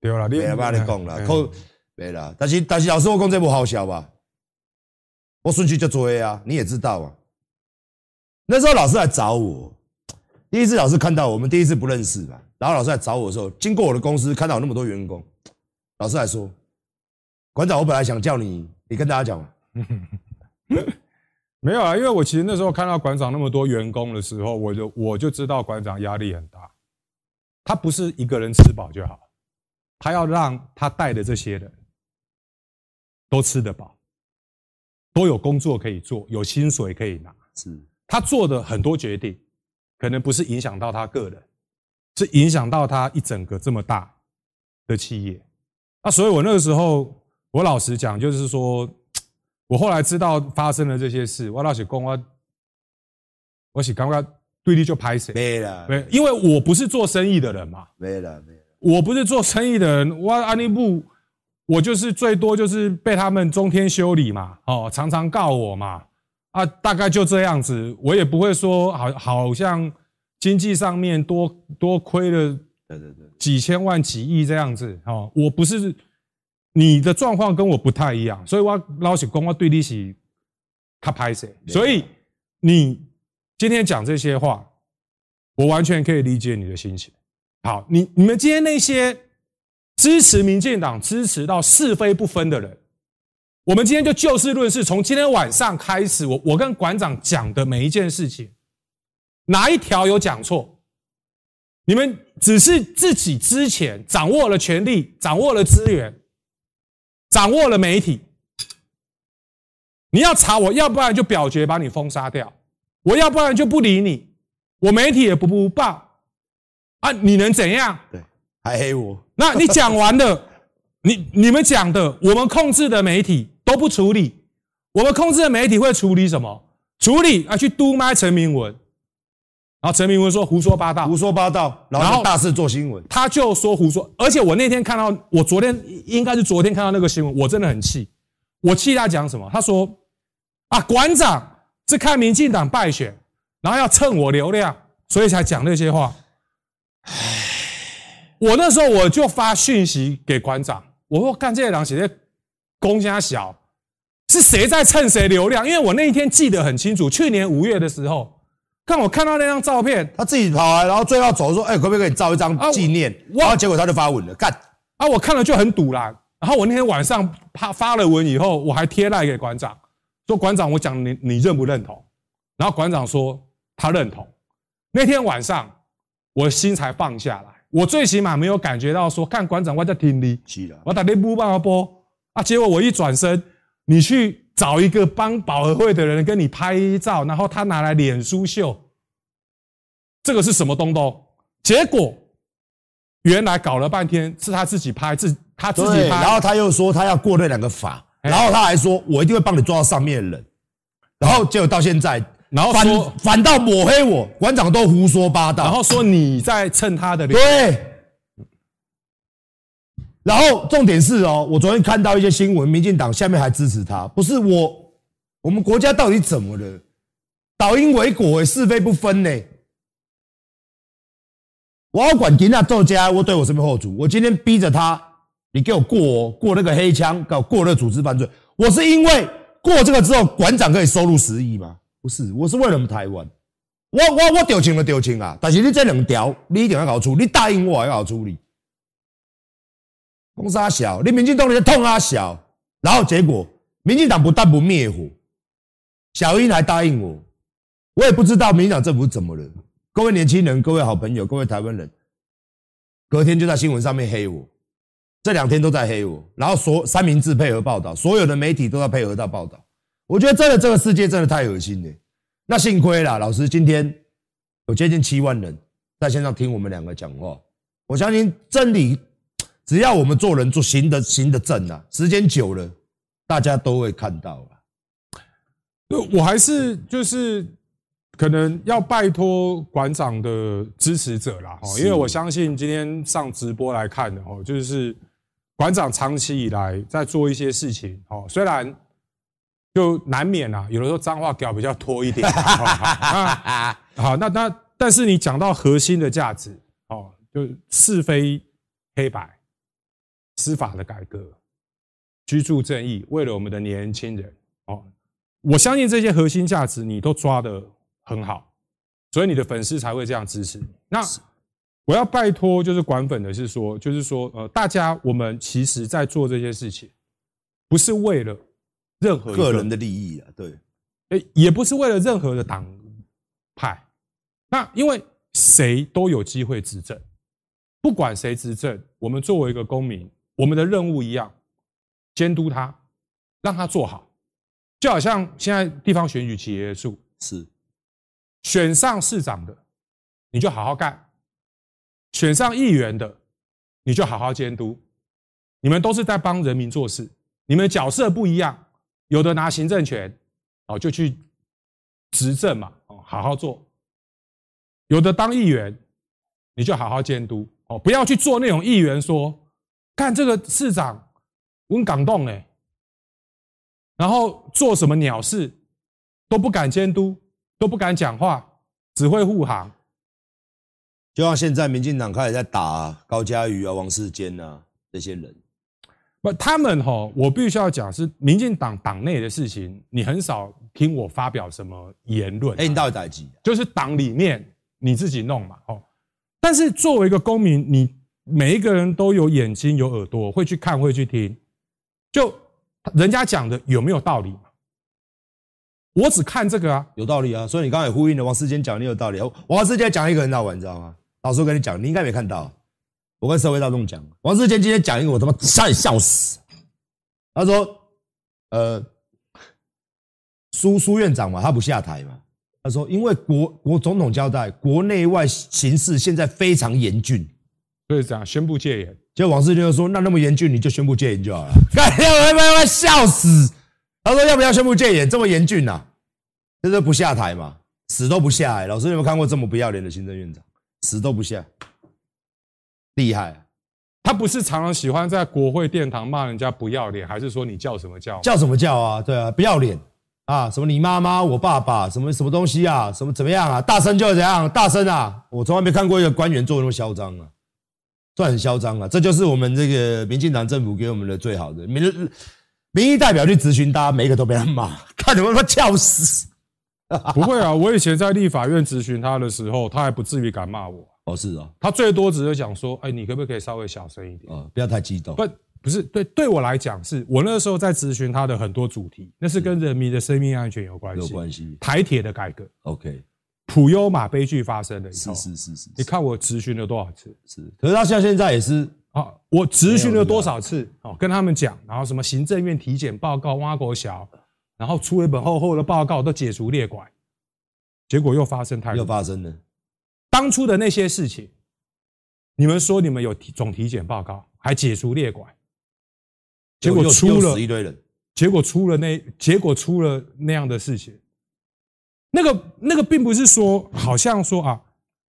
[SPEAKER 3] 对啦，你
[SPEAKER 2] 别把你讲了，扣没啦。但是但是老师，我讲这不好笑吧？我顺序就追啊，你也知道啊。那时候老师来找我，第一次老师看到我们第一次不认识吧，然后老师来找我的时候，经过我的公司看到那么多员工，老师还说：“馆长，我本来想叫你，你跟大家讲，
[SPEAKER 3] 没有啊，因为我其实那时候看到馆长那么多员工的时候，我就我就知道馆长压力很大。他不是一个人吃饱就好，他要让他带的这些人都吃得饱，都有工作可以做，有薪水可以拿。
[SPEAKER 2] 是
[SPEAKER 3] 他做的很多决定，可能不是影响到他个人，是影响到他一整个这么大的企业。那所以我那个时候，我老实讲，就是说，我后来知道发生了这些事，我老实讲，我我是刚刚。对立就拍谁？
[SPEAKER 2] 没了，
[SPEAKER 3] 没，因为我不是做生意的人嘛。
[SPEAKER 2] 没了，没了。
[SPEAKER 3] 我不是做生意的人，我安利部，我就是最多就是被他们中天修理嘛，哦，常常告我嘛，啊，大概就这样子，我也不会说好，好像经济上面多多亏了，对对对，几千万几亿这样子，哦，我不是你的状况跟我不太一样，所以我老实讲，我对你是他拍谁，所以你。今天讲这些话，我完全可以理解你的心情。好，你你们今天那些支持民进党、支持到是非不分的人，我们今天就就事论事。从今天晚上开始，我我跟馆长讲的每一件事情，哪一条有讲错？你们只是自己之前掌握了权力、掌握了资源、掌握了媒体，你要查我，要不然就表决把你封杀掉。我要不然就不理你，我媒体也不不报啊！你能怎样？
[SPEAKER 2] 对，还黑我。
[SPEAKER 3] 那你讲完了，你你们讲的，我们控制的媒体都不处理。我们控制的媒体会处理什么？处理啊，去督麦陈明文。然后陈明文说胡说八道，
[SPEAKER 2] 胡说八道，然后大肆做新闻。
[SPEAKER 3] 他就说胡说，而且我那天看到，我昨天应该是昨天看到那个新闻，我真的很气。我气他讲什么？他说啊，馆长。是看民进党败选，然后要蹭我流量，所以才讲那些话。我那时候我就发讯息给馆长，我说：“干这些狼写的公家小，是谁在蹭谁流量？”因为我那一天记得很清楚，去年五月的时候，看我看到那张照片，
[SPEAKER 2] 他自己跑来，然后最后走说：“哎、欸，可不可以给你照一张纪念？”啊、然后结果他就发文了，干
[SPEAKER 3] 啊！我看了就很堵啦。然后我那天晚上发发了文以后，我还贴赖给馆长。说馆长，我讲你，你认不认同？然后馆长说他认同。那天晚上，我心才放下来。我最起码没有感觉到说，看馆长我在听你，我打你不帮他播啊。结果我一转身，你去找一个帮保和会的人跟你拍照，然后他拿来脸书秀，这个是什么东东？结果原来搞了半天是他自己拍，自他自己拍，
[SPEAKER 2] 然后他又说他要过那两个法。然后他还说：“我一定会帮你抓到上面的人。”然后结果到现在，然后反反倒抹黑我，馆长都胡说八道，
[SPEAKER 3] 然后说你在蹭他的脸。
[SPEAKER 2] 对。然后重点是哦，我昨天看到一些新闻，民进党下面还支持他，不是我，我们国家到底怎么了？倒因为果，是非不分呢？我要管吉娜作家，我对我什么后主？我今天逼着他。你给我过哦，过那个黑枪，给我过那个组织犯罪。我是因为过这个之后，馆长可以收入十亿吗？不是，我是为了我们台湾。我我我丢钱了丢情啊！但是你这两条，你一定要搞处理。你答应我还要处理。公杀小，你民进党你的痛啊小，然后结果民进党不但不灭火，小英还答应我。我也不知道民进党政府怎么了。各位年轻人，各位好朋友，各位台湾人，隔天就在新闻上面黑我。这两天都在黑我，然后所三明治配合报道，所有的媒体都在配合到报道。我觉得真的这个世界真的太恶心了。那幸亏啦，老师今天有接近七万人在线上听我们两个讲话。我相信真理，只要我们做人做行的行的正啊，时间久了，大家都会看到啊。
[SPEAKER 3] 我还是就是可能要拜托馆长的支持者啦，哈，因为我相信今天上直播来看的哦，就是。馆长长期以来在做一些事情，哦，虽然就难免啊，有的时候脏话讲比较多一点，好，那那但是你讲到核心的价值，哦，就是非黑白、司法的改革、居住正义，为了我们的年轻人，哦，我相信这些核心价值你都抓得很好，所以你的粉丝才会这样支持你。那。我要拜托，就是管粉的是说，就是说，呃，大家我们其实在做这些事情，不是为了任何
[SPEAKER 2] 个人的利益啊，对，
[SPEAKER 3] 诶，也不是为了任何的党派。那因为谁都有机会执政，不管谁执政，我们作为一个公民，我们的任务一样，监督他，让他做好。就好像现在地方选举期结束，
[SPEAKER 2] 是
[SPEAKER 3] 选上市长的，你就好好干；选上议员的，你就好好监督。你们都是在帮人民做事，你们角色不一样，有的拿行政权，哦，就去执政嘛，哦，好好做；有的当议员，你就好好监督，哦，不要去做那种议员说，看这个市长，我很感动哎。然后做什么鸟事都不敢监督，都不敢讲话，只会护航。
[SPEAKER 2] 就像现在民进党开始在打高嘉瑜啊、王世坚啊这些人，
[SPEAKER 3] 不，他们哈，我必须要讲是民进党党内的事情，你很少听我发表什么言论。
[SPEAKER 2] 哎，你到底在几？
[SPEAKER 3] 就是党里面你自己弄嘛，哦。但是作为一个公民，你每一个人都有眼睛、有耳朵，会去看、会去听，就。人家讲的有没有道理？我只看这个啊，
[SPEAKER 2] 有道理啊。所以你刚才也呼应了王世坚讲，你有道理。王世坚讲一个很好玩，你知道吗？老师我跟你讲，你应该没看到。我跟社会大众讲，王世坚今天讲一个，我他妈差点笑死。他说：“呃，苏苏院长嘛，他不下台嘛。他说，因为国国总统交代，国内外形势现在非常严峻，
[SPEAKER 3] 所以这样宣布戒严。”
[SPEAKER 2] 结果王世坚就说：“那那么严峻，你就宣布戒严就好了。”干，要不要笑死？他说：“要不要宣布戒严？这么严峻呐，就是不下台嘛，死都不下来。老师有没有看过这么不要脸的行政院长？死都不下，厉害啊！
[SPEAKER 3] 他不是常常喜欢在国会殿堂骂人家不要脸，还是说你叫什么叫？
[SPEAKER 2] 叫什么叫啊？对啊，不要脸啊！什么你妈妈、我爸爸，什么什么东西啊？什么怎么样啊？大声就怎样？大声啊！我从来没看过一个官员做那么嚣张啊！”算很嚣张啊，这就是我们这个民进党政府给我们的最好的民民意代表去咨询，大家每一个都被他骂，看你们他妈叫死！
[SPEAKER 3] 不会啊，我以前在立法院咨询他的时候，他还不至于敢骂我。
[SPEAKER 2] 哦，是哦，
[SPEAKER 3] 他最多只是讲说，哎，你可不可以稍微小声一点？
[SPEAKER 2] 哦，不要太激动。
[SPEAKER 3] 不，不是对对我来讲，是我那时候在咨询他的很多主题，那是跟人民的生命安全有关系，
[SPEAKER 2] 有关系。
[SPEAKER 3] 台铁的改革
[SPEAKER 2] ，OK。
[SPEAKER 3] 普悠玛悲剧发生了以后，
[SPEAKER 2] 是是是是，
[SPEAKER 3] 你看我咨询了多少次？
[SPEAKER 2] 是，可是他像现在也是
[SPEAKER 3] 啊，我咨询了多少次？哦，跟他们讲，然后什么行政院体检报告挖国小，然后出了一本厚厚的报告，都解除列管，结果又发生太多，
[SPEAKER 2] 又发生了。
[SPEAKER 3] 当初的那些事情，你们说你们有总体检报告，还解除列管，结果出了
[SPEAKER 2] 一堆人，
[SPEAKER 3] 结果出了那结果出了那样的事情。那个那个并不是说，好像说啊，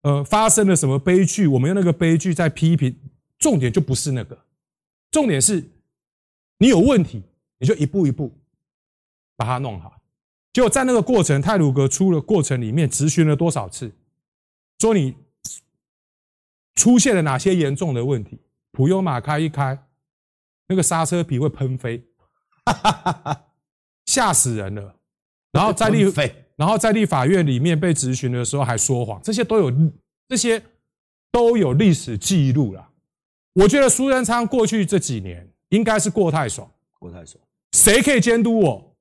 [SPEAKER 3] 呃，发生了什么悲剧，我们用那个悲剧在批评，重点就不是那个，重点是，你有问题，你就一步一步把它弄好。结果在那个过程，泰鲁格出了过程里面，咨询了多少次，说你出现了哪些严重的问题，普悠玛开一开，那个刹车皮会喷飞，吓死人了，然后在立。然后在立法院里面被质询的时候还说谎，这些都有这些都有历史记录了。我觉得苏贞昌过去这几年应该是过太爽，
[SPEAKER 2] 过太爽。
[SPEAKER 3] 谁可以监督我？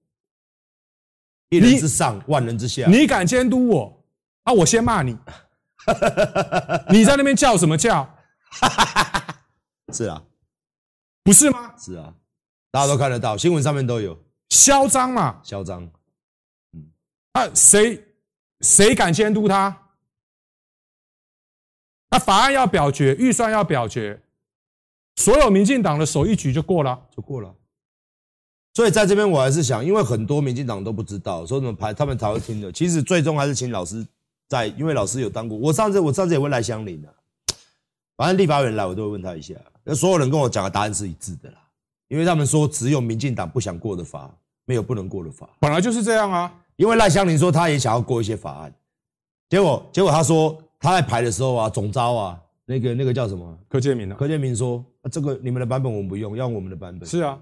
[SPEAKER 2] 一人之上，万人之下。
[SPEAKER 3] 你敢监督我？啊，我先骂你。你在那边叫什么叫？
[SPEAKER 2] 是啊，
[SPEAKER 3] 不是吗？
[SPEAKER 2] 是啊，大家都看得到，新闻上面都有。
[SPEAKER 3] 嚣张嘛，
[SPEAKER 2] 嚣张。
[SPEAKER 3] 嗯啊，谁谁敢监督他？那法案要表决，预算要表决，所有民进党的手一举就过了，
[SPEAKER 2] 就过了。所以在这边我还是想，因为很多民进党都不知道，所以怎么排他们才会听的。其实最终还是请老师在，因为老师有当过。我上次我上次也问赖香伶的，反正立法委员来我都会问他一下。那所有人跟我讲的答案是一致的啦，因为他们说只有民进党不想过的法，没有不能过的法，
[SPEAKER 3] 本来就是这样啊。
[SPEAKER 2] 因为赖香伶说他也想要过一些法案，结果结果他说他在排的时候啊，总招啊，那个那个叫什么？
[SPEAKER 3] 柯建明啊。
[SPEAKER 2] 柯建明说：“这个你们的版本我们不用，要用我们的版本。”
[SPEAKER 3] 是啊，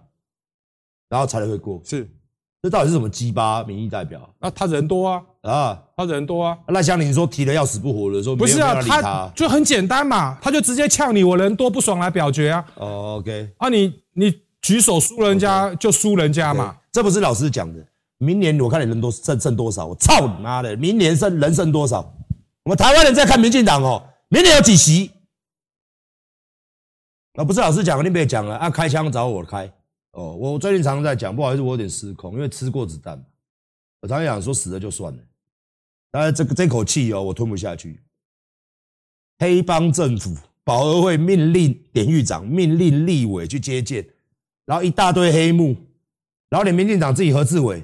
[SPEAKER 2] 然后才会过。
[SPEAKER 3] 是，
[SPEAKER 2] 这到底是什么鸡巴民意代表？
[SPEAKER 3] 那他人多啊
[SPEAKER 2] 啊，
[SPEAKER 3] 他人多啊。
[SPEAKER 2] 赖香林说提的要死不活的，说
[SPEAKER 3] 不是啊，
[SPEAKER 2] 他，
[SPEAKER 3] 就很简单嘛，他就直接呛你，我人多不爽来表决啊。
[SPEAKER 2] 哦，OK，
[SPEAKER 3] 啊你你举手输人家就输人家嘛，
[SPEAKER 2] 这不是老师讲的。明年我看你人多剩剩多少？我操你妈的！明年剩人剩多少？我们台湾人在看民进党哦，明年有几席？啊，不是老师讲，你别讲了啊！开枪找我开哦！我最近常常在讲，不好意思，我有点失控，因为吃过子弹。我常常讲说死了就算了，但是这个这口气哦，我吞不下去。黑帮政府保和会命令典狱长命令立委去接见，然后一大堆黑幕，然后你民进党自己何志伟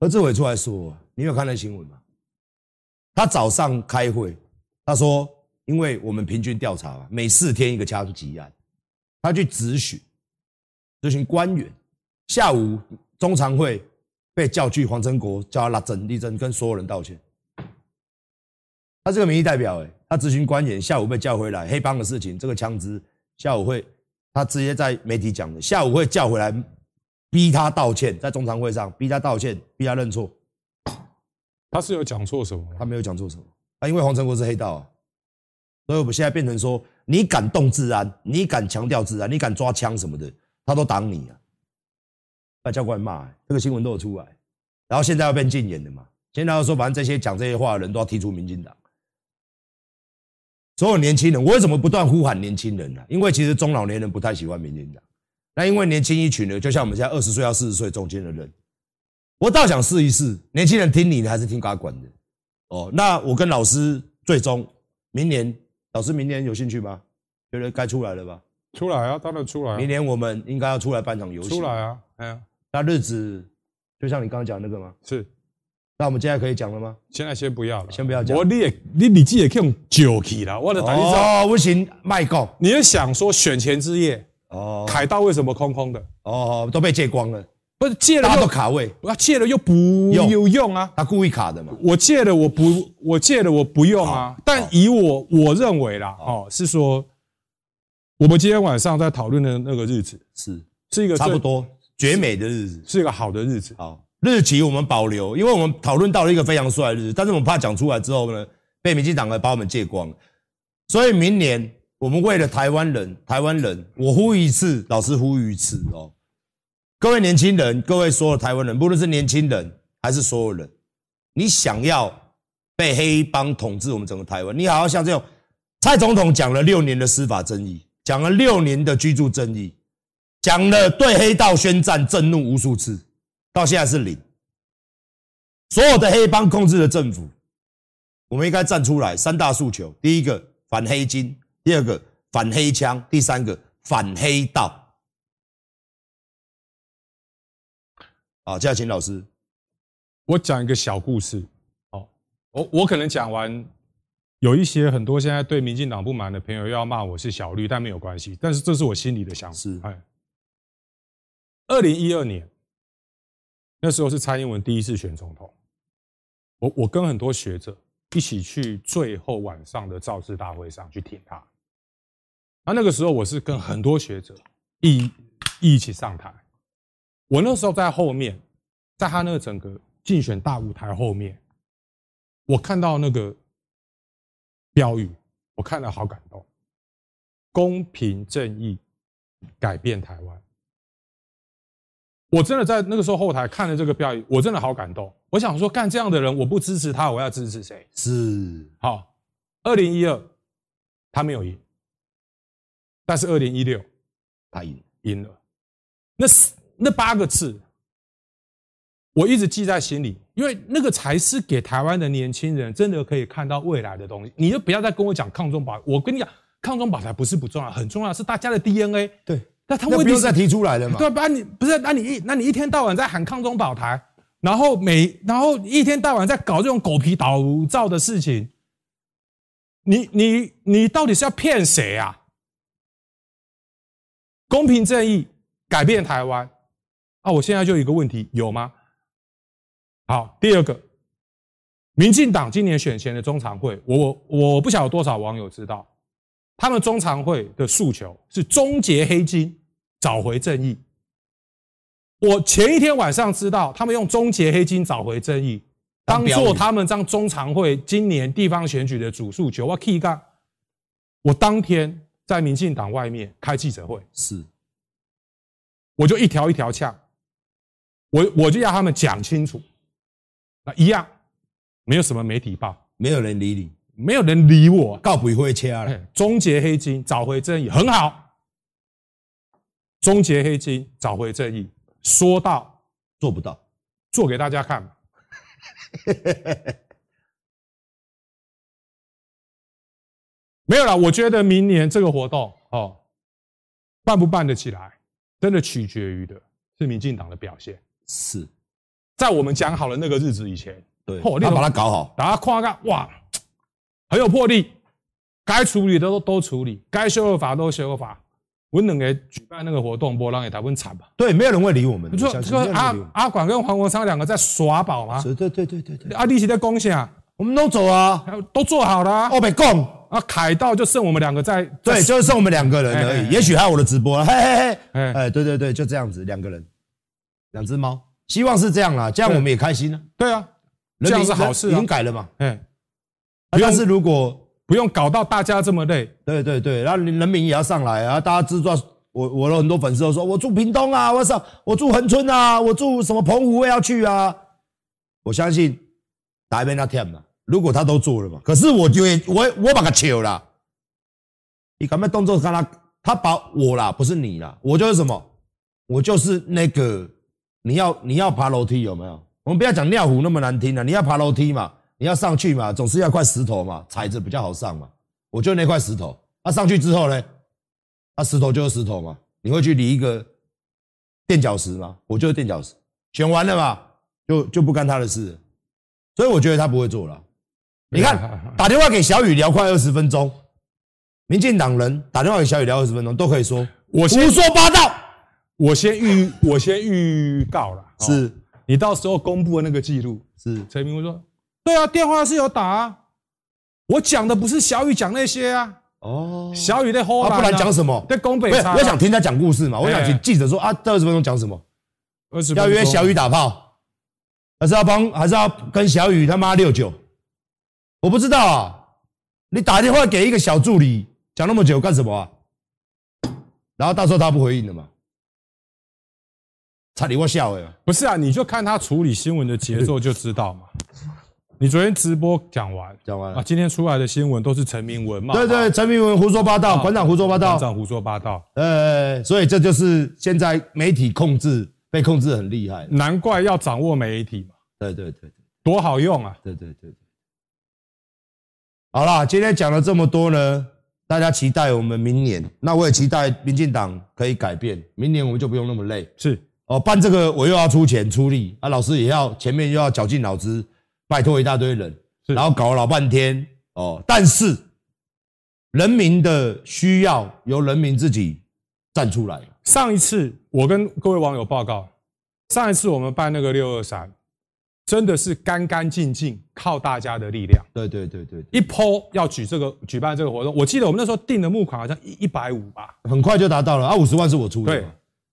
[SPEAKER 2] 何志伟出来说：“你有看那新闻吗？他早上开会，他说，因为我们平均调查嘛，每四天一个枪击案。”他去质询，质询官员。下午中常会被叫去黄成国，叫他拉整立正，跟所有人道歉。他是个民意代表，哎他咨询官员，下午被叫回来，黑帮的事情，这个枪支，下午会，他直接在媒体讲的，下午会叫回来，逼他道歉，在中常会上逼他道歉，逼他认错。
[SPEAKER 3] 他是有讲错什么？
[SPEAKER 2] 他没有讲错什么。他因为黄成国是黑道啊，所以我们现在变成说。你敢动治安，你敢强调治安，你敢抓枪什么的，他都挡你啊！把教官骂，这个新闻都有出来，然后现在要变禁言的嘛？现在要说，反正这些讲这些话的人都要踢出民进党。所有年轻人，我为什么不断呼喊年轻人呢？因为其实中老年人不太喜欢民进党，那因为年轻一群人，就像我们现在二十岁到四十岁中间的人，我倒想试一试，年轻人听你的还是听嘎管的？哦，那我跟老师最终明年。老师，明年有兴趣吗？觉得该出来了吧？
[SPEAKER 3] 出来啊，当然出来啊。
[SPEAKER 2] 明年我们应该要出来办场游戏。
[SPEAKER 3] 出来啊，哎呀，
[SPEAKER 2] 那日子就像你刚刚讲那个吗？
[SPEAKER 3] 是。
[SPEAKER 2] 那我们现在可以讲了吗？
[SPEAKER 3] 现在先不要了，
[SPEAKER 2] 先不要讲。
[SPEAKER 3] 我你也你你自己也可以用酒气了，我的打你
[SPEAKER 2] 哦，不行，卖够。
[SPEAKER 3] 你也想说选前之夜哦，凯道为什么空空的？
[SPEAKER 2] 哦，都被借光了。
[SPEAKER 3] 不是借了又
[SPEAKER 2] 卡位，
[SPEAKER 3] 我借了又不有用啊！
[SPEAKER 2] 他故意卡的嘛？
[SPEAKER 3] 我借了我不，我借了我不用啊！但以我我认为啦，哦，是说我们今天晚上在讨论的那个日子
[SPEAKER 2] 是
[SPEAKER 3] 是一个
[SPEAKER 2] 差不多绝美的日子，
[SPEAKER 3] 是一个好的日子。
[SPEAKER 2] 好，日期我们保留，因为我们讨论到了一个非常帅的日子，但是我们怕讲出来之后呢，被民进党来把我们借光，所以明年我们为了台湾人，台湾人，我呼吁一次，老师呼吁一次哦。各位年轻人，各位所有台湾人，不论是年轻人还是所有人，你想要被黑帮统治我们整个台湾，你好好像这种蔡总统讲了六年的司法正义，讲了六年的居住正义，讲了对黑道宣战震怒无数次，到现在是零。所有的黑帮控制的政府，我们应该站出来，三大诉求：第一个反黑金，第二个反黑枪，第三个反黑道。好，接下来请老师。
[SPEAKER 3] 我讲一个小故事。哦，我我可能讲完，有一些很多现在对民进党不满的朋友要骂我是小绿，但没有关系。但是这是我心里的想法。
[SPEAKER 2] 是，
[SPEAKER 3] 哎，二零一二年那时候是蔡英文第一次选总统，我我跟很多学者一起去最后晚上的造势大会上去挺他。那那个时候我是跟很多学者一一起上台。我那时候在后面，在他那个整个竞选大舞台后面，我看到那个标语，我看了好感动。公平正义，改变台湾。我真的在那个时候后台看了这个标语，我真的好感动。我想说，干这样的人，我不支持他，我要支持谁？
[SPEAKER 2] 是
[SPEAKER 3] 好。二零一二，他没有赢，但是二零一六，
[SPEAKER 2] 他赢
[SPEAKER 3] 赢了。那是。那八个字，我一直记在心里，因为那个才是给台湾的年轻人真的可以看到未来的东西。你就不要再跟我讲抗中保，我跟你讲，抗中保台不是不重要，很重要，是大家的 DNA。
[SPEAKER 2] 对，
[SPEAKER 3] 那他问题是
[SPEAKER 2] 再提出来的嘛？
[SPEAKER 3] 对，不然你不是，那你一那你一天到晚在喊抗中保台，然后每然后一天到晚在搞这种狗皮倒灶的事情，你你你到底是要骗谁啊？公平正义，改变台湾。啊我现在就有一个问题，有吗？好，第二个，民进党今年选前的中常会，我我不晓得有多少网友知道，他们中常会的诉求是终结黑金，找回正义。我前一天晚上知道，他们用终结黑金，找回正义，当做他们这中常会今年地方选举的主诉求。我 K 干，我当天在民进党外面开记者会，
[SPEAKER 2] 是，
[SPEAKER 3] 我就一条一条呛。我我就要他们讲清楚，那一样，没有什么媒体报，
[SPEAKER 2] 没有人理你，
[SPEAKER 3] 没有人理我，
[SPEAKER 2] 告不会掐了。
[SPEAKER 3] 终结黑金，找回正义，很好。终结黑金，找回正义，说到
[SPEAKER 2] 做不到，
[SPEAKER 3] 做给大家看。没有了，我觉得明年这个活动哦，办不办得起来，真的取决于的是民进党的表现。
[SPEAKER 2] 是，
[SPEAKER 3] 在我们讲好了那个日子以前，
[SPEAKER 2] 对，他把它搞好，
[SPEAKER 3] 大家看看哇，很有魄力，该处理的都都处理，该修的法都修法。我能给举办那个活动，波浪给他们惨吧？
[SPEAKER 2] 对，没有人会理我们。
[SPEAKER 3] 你说说阿阿管跟黄国昌两个在耍宝吗？
[SPEAKER 2] 对对对对对对。
[SPEAKER 3] 阿弟是在贡献啊，
[SPEAKER 2] 我们都走啊，
[SPEAKER 3] 都做好了、啊。
[SPEAKER 2] 我没讲
[SPEAKER 3] 啊，凯道就剩我们两个在，
[SPEAKER 2] 对，就是剩我们两个人而已。也许还有我的直播了，嘿嘿嘿。哎，对对对，就这样子，两个人，两只猫，希望是这样啦，这样我们也开心呢。
[SPEAKER 3] 对啊，这样是好事，
[SPEAKER 2] 已经改了嘛。
[SPEAKER 3] 哎，
[SPEAKER 2] 但是如果
[SPEAKER 3] 不用搞到大家这么累，
[SPEAKER 2] 对对对，然后人民也要上来啊，大家知道。我我的很多粉丝都说，我住屏东啊，我上我住恒春啊，我住什么澎湖我也要去啊。我相信台北那天嘛，如果他都做了嘛，可是我就我我把他求了，你敢不敢动作看他，他把我啦，不是你啦，我就是什么，我就是那个你要你要爬楼梯有没有？我们不要讲尿壶那么难听了，你要爬楼梯嘛，你要上去嘛，总是要块石头嘛，踩着比较好上嘛。我就那块石头，他、啊、上去之后呢？那、啊、石头就是石头嘛，你会去理一个垫脚石吗？我就是垫脚石，选完了嘛，就就不干他的事，所以我觉得他不会做了。你看，打电话给小雨聊快二十分钟，民进党人打电话给小雨聊二十分钟，都可以说我胡说八道。
[SPEAKER 3] 我先预我先预告了，
[SPEAKER 2] 是
[SPEAKER 3] 你到时候公布的那个记录是陈明文说，对啊，电话是有打啊，我讲的不是小雨讲那些啊。哦，小雨在后啊，
[SPEAKER 2] 不然讲什么？
[SPEAKER 3] 在东北，
[SPEAKER 2] 我想听他讲故事嘛。我想请记者说啊，这二十分钟讲什么？
[SPEAKER 3] 二十
[SPEAKER 2] 要约小雨打炮，还是要帮，还是要跟小雨他妈六九？我不知道啊。你打电话给一个小助理讲那么久干什么啊？然后到时候他不回应了嘛？差点我笑哎！
[SPEAKER 3] 不是啊，你就看他处理新闻的节奏就知道嘛。你昨天直播讲完，
[SPEAKER 2] 讲完
[SPEAKER 3] 啊，今天出来的新闻都是陈明文嘛？
[SPEAKER 2] 对对，陈明文胡说八道，馆长胡说八道，
[SPEAKER 3] 馆长胡说八道。
[SPEAKER 2] 呃，所以这就是现在媒体控制被控制很厉害，
[SPEAKER 3] 难怪要掌握媒体嘛。
[SPEAKER 2] 对对对对，
[SPEAKER 3] 多好用啊！
[SPEAKER 2] 对对对对。好啦，今天讲了这么多呢，大家期待我们明年，那我也期待民进党可以改变，明年我们就不用那么累。
[SPEAKER 3] 是
[SPEAKER 2] 哦，办这个我又要出钱出力啊，老师也要前面又要绞尽脑汁。拜托一大堆人，然后搞了老半天哦，但是人民的需要由人民自己站出来。
[SPEAKER 3] 上一次我跟各位网友报告，上一次我们办那个六二三，真的是干干净净，靠大家的力量。
[SPEAKER 2] 对对对对，
[SPEAKER 3] 一波要举这个举办这个活动，我记得我们那时候定的募款好像一一百五吧，
[SPEAKER 2] 很快就达到了啊，五十万是我出的，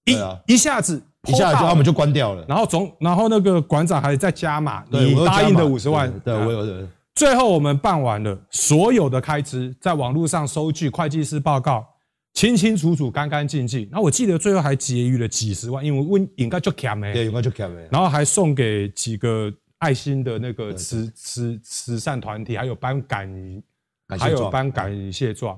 [SPEAKER 3] 对，一、啊、一下子。
[SPEAKER 2] 一下就他们就关掉了，
[SPEAKER 3] 然后总然后那个馆长还在加码，你答应的五十万，
[SPEAKER 2] 对，我有的。
[SPEAKER 3] 最后我们办完了，所有的开支在网络上收据、会计师报告，清清楚楚、干干净净。然后我记得最后还结余了几十万，因为问应该就卡没，
[SPEAKER 2] 对，应该就卡没。
[SPEAKER 3] 然后还送给几个爱心的那个慈慈慈善团体，还有颁感，还有颁感谢状。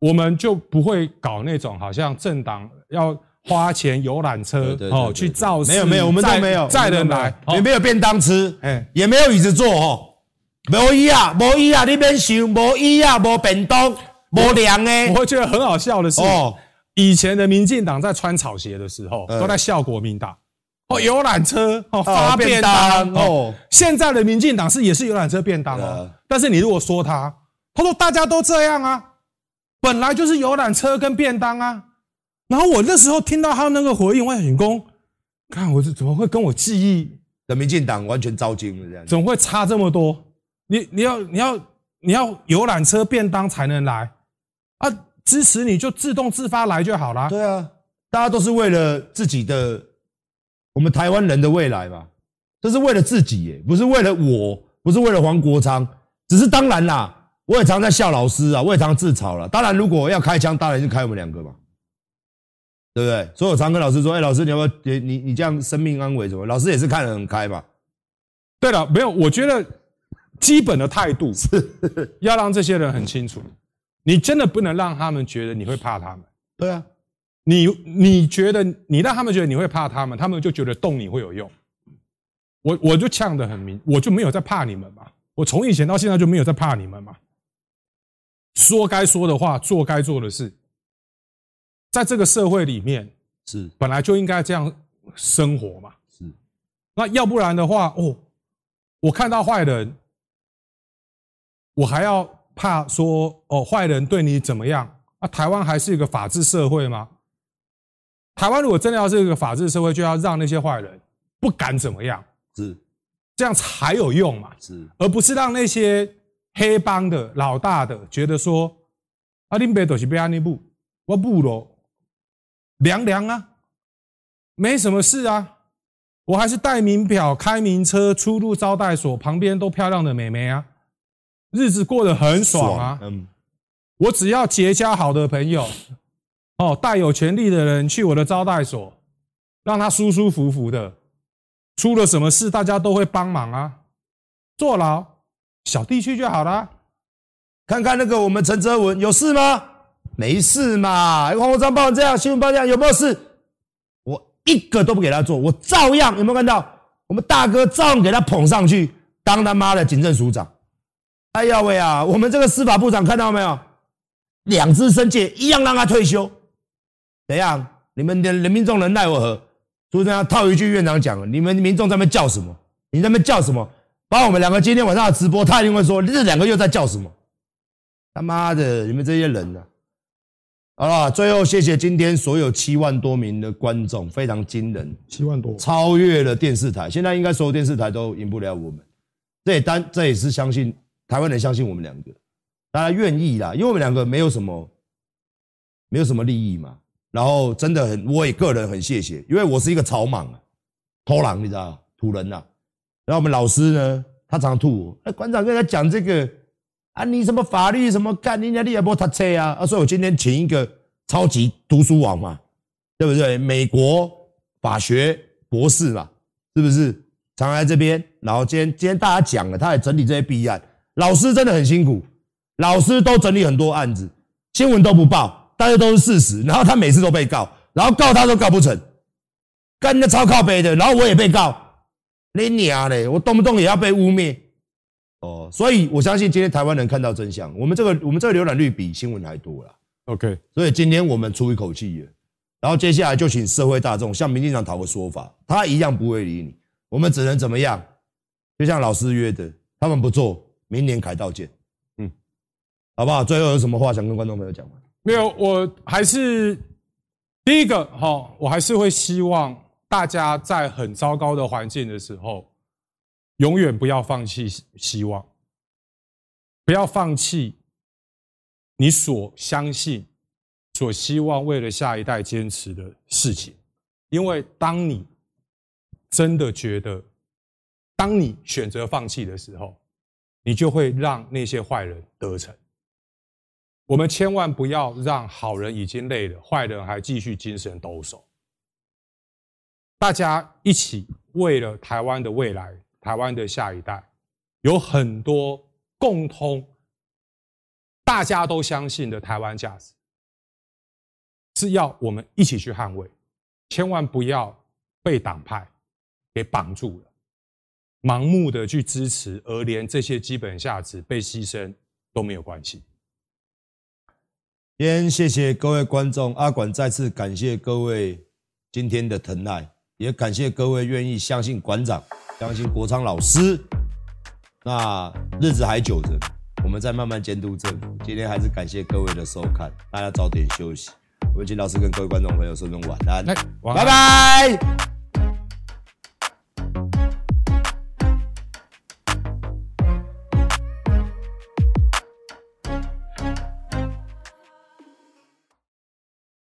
[SPEAKER 3] 我们就不会搞那种好像政党要。花钱游览车哦，去造势，
[SPEAKER 2] 没有没有，我们都没有
[SPEAKER 3] 载人来，
[SPEAKER 2] 也没有便当吃，哎，也没有椅子坐哦，没椅啊，没椅啊，你别想，没椅啊，没便当，没凉诶。
[SPEAKER 3] 我会觉得很好笑的是，哦，以前的民进党在穿草鞋的时候，都在笑国民党。哦，游览车哦，发便当哦，现在的民进党是也是游览车便当哦，但是你如果说他，他说大家都这样啊，本来就是游览车跟便当啊。然后我那时候听到他那个回应，我很公，看我这怎么会跟我记忆
[SPEAKER 2] 的民进党完全糟心了这样？
[SPEAKER 3] 怎么会差这么多？你你要你要你要游览车便当才能来啊？支持你就自动自发来就好了。
[SPEAKER 2] 对啊，大家都是为了自己的，我们台湾人的未来嘛，这是为了自己耶，不是为了我，不是为了黄国昌，只是当然啦，我也常在笑老师啊，我也常自嘲了。当然，如果要开枪，当然就开我们两个嘛。对不对？所以我常跟老师说：“哎，老师，你要不要？你你这样生命安危什么？”老师也是看得很开嘛。
[SPEAKER 3] 对了，没有，我觉得基本的态度是 要让这些人很清楚，你真的不能让他们觉得你会怕他们。
[SPEAKER 2] 对啊，
[SPEAKER 3] 你你觉得你让他们觉得你会怕他们，他们就觉得动你会有用。我我就呛得很明，我就没有在怕你们嘛。我从以前到现在就没有在怕你们嘛。说该说的话，做该做的事，在这个社会里面
[SPEAKER 2] 是
[SPEAKER 3] 本来就应该这样生活嘛。
[SPEAKER 2] 是，
[SPEAKER 3] 那要不然的话，哦，我看到坏人，我还要怕说哦，坏人对你怎么样？啊，台湾还是一个法治社会吗？台湾如果真的要是一个法治社会，就要让那些坏人不敢怎么样。
[SPEAKER 2] 是，
[SPEAKER 3] 这样才有用嘛？
[SPEAKER 2] 是，
[SPEAKER 3] 而不是让那些黑帮的老大的觉得说，啊，林北都是被安尼布，我不喽，凉凉啊，没什么事啊，我还是带名表、开名车、出入招待所，旁边都漂亮的美眉啊，日子过得很爽啊。嗯，我只要结交好的朋友，哦，带有权力的人去我的招待所，让他舒舒服服的。出了什么事，大家都会帮忙啊！坐牢，小弟去就好了。
[SPEAKER 2] 看看那个我们陈泽文有事吗？没事嘛。黄国昌报成这样，新闻报这样，有没有事？我一个都不给他做，我照样有没有看到？我们大哥照样给他捧上去，当他妈的警政署长。哎呀喂啊！我们这个司法部长看到没有？两支申诫一样让他退休。怎样？你们的人民众能奈我何？就这样套一句院长讲：“你们民众在那边叫什么？你在那边叫什么？把我们两个今天晚上的直播，他一定会说这两个又在叫什么？他妈的，你们这些人呢、啊？好了，最后谢谢今天所有七万多名的观众，非常惊人，
[SPEAKER 3] 七万多，
[SPEAKER 2] 超越了电视台。现在应该所有电视台都赢不了我们。这也单，这也是相信台湾人相信我们两个，大家愿意啦，因为我们两个没有什么，没有什么利益嘛。”然后真的很，我也个人很谢谢，因为我是一个草莽啊，偷懒你知道土人呐、啊。然后我们老师呢，他常常吐我，那馆长跟他讲这个啊，你什么法律什么干，人家你也不读册啊，啊，所以我今天请一个超级读书王嘛，对不对？美国法学博士嘛，是不是？常来这边，然后今天今天大家讲了，他也整理这些弊案，老师真的很辛苦，老师都整理很多案子，新闻都不报。大家都是事实，然后他每次都被告，然后告他都告不成，干的超靠北的，然后我也被告，你娘嘞，我动不动也要被污蔑，哦，所以我相信今天台湾人看到真相，我们这个我们这个浏览率比新闻还多了
[SPEAKER 3] ，OK，
[SPEAKER 2] 所以今天我们出一口气了，然后接下来就请社会大众向民进党讨个说法，他一样不会理你，我们只能怎么样？就像老师约的，他们不做，明年凯道见，嗯，好不好？最后有什么话想跟观众朋友讲吗？
[SPEAKER 3] 没有，我还是第一个哈，我还是会希望大家在很糟糕的环境的时候，永远不要放弃希望，不要放弃你所相信、所希望为了下一代坚持的事情，因为当你真的觉得，当你选择放弃的时候，你就会让那些坏人得逞。我们千万不要让好人已经累了，坏人还继续精神抖擞。大家一起为了台湾的未来、台湾的下一代，有很多共通、大家都相信的台湾价值，是要我们一起去捍卫。千万不要被党派给绑住了，盲目的去支持，而连这些基本价值被牺牲都没有关系。
[SPEAKER 2] 先谢谢各位观众，阿管再次感谢各位今天的疼爱，也感谢各位愿意相信馆长，相信国昌老师。那日子还久着，我们再慢慢监督政府。今天还是感谢各位的收看，大家早点休息。我们请老师跟各位观众朋友说声晚安，
[SPEAKER 3] 晚安，
[SPEAKER 2] 拜拜。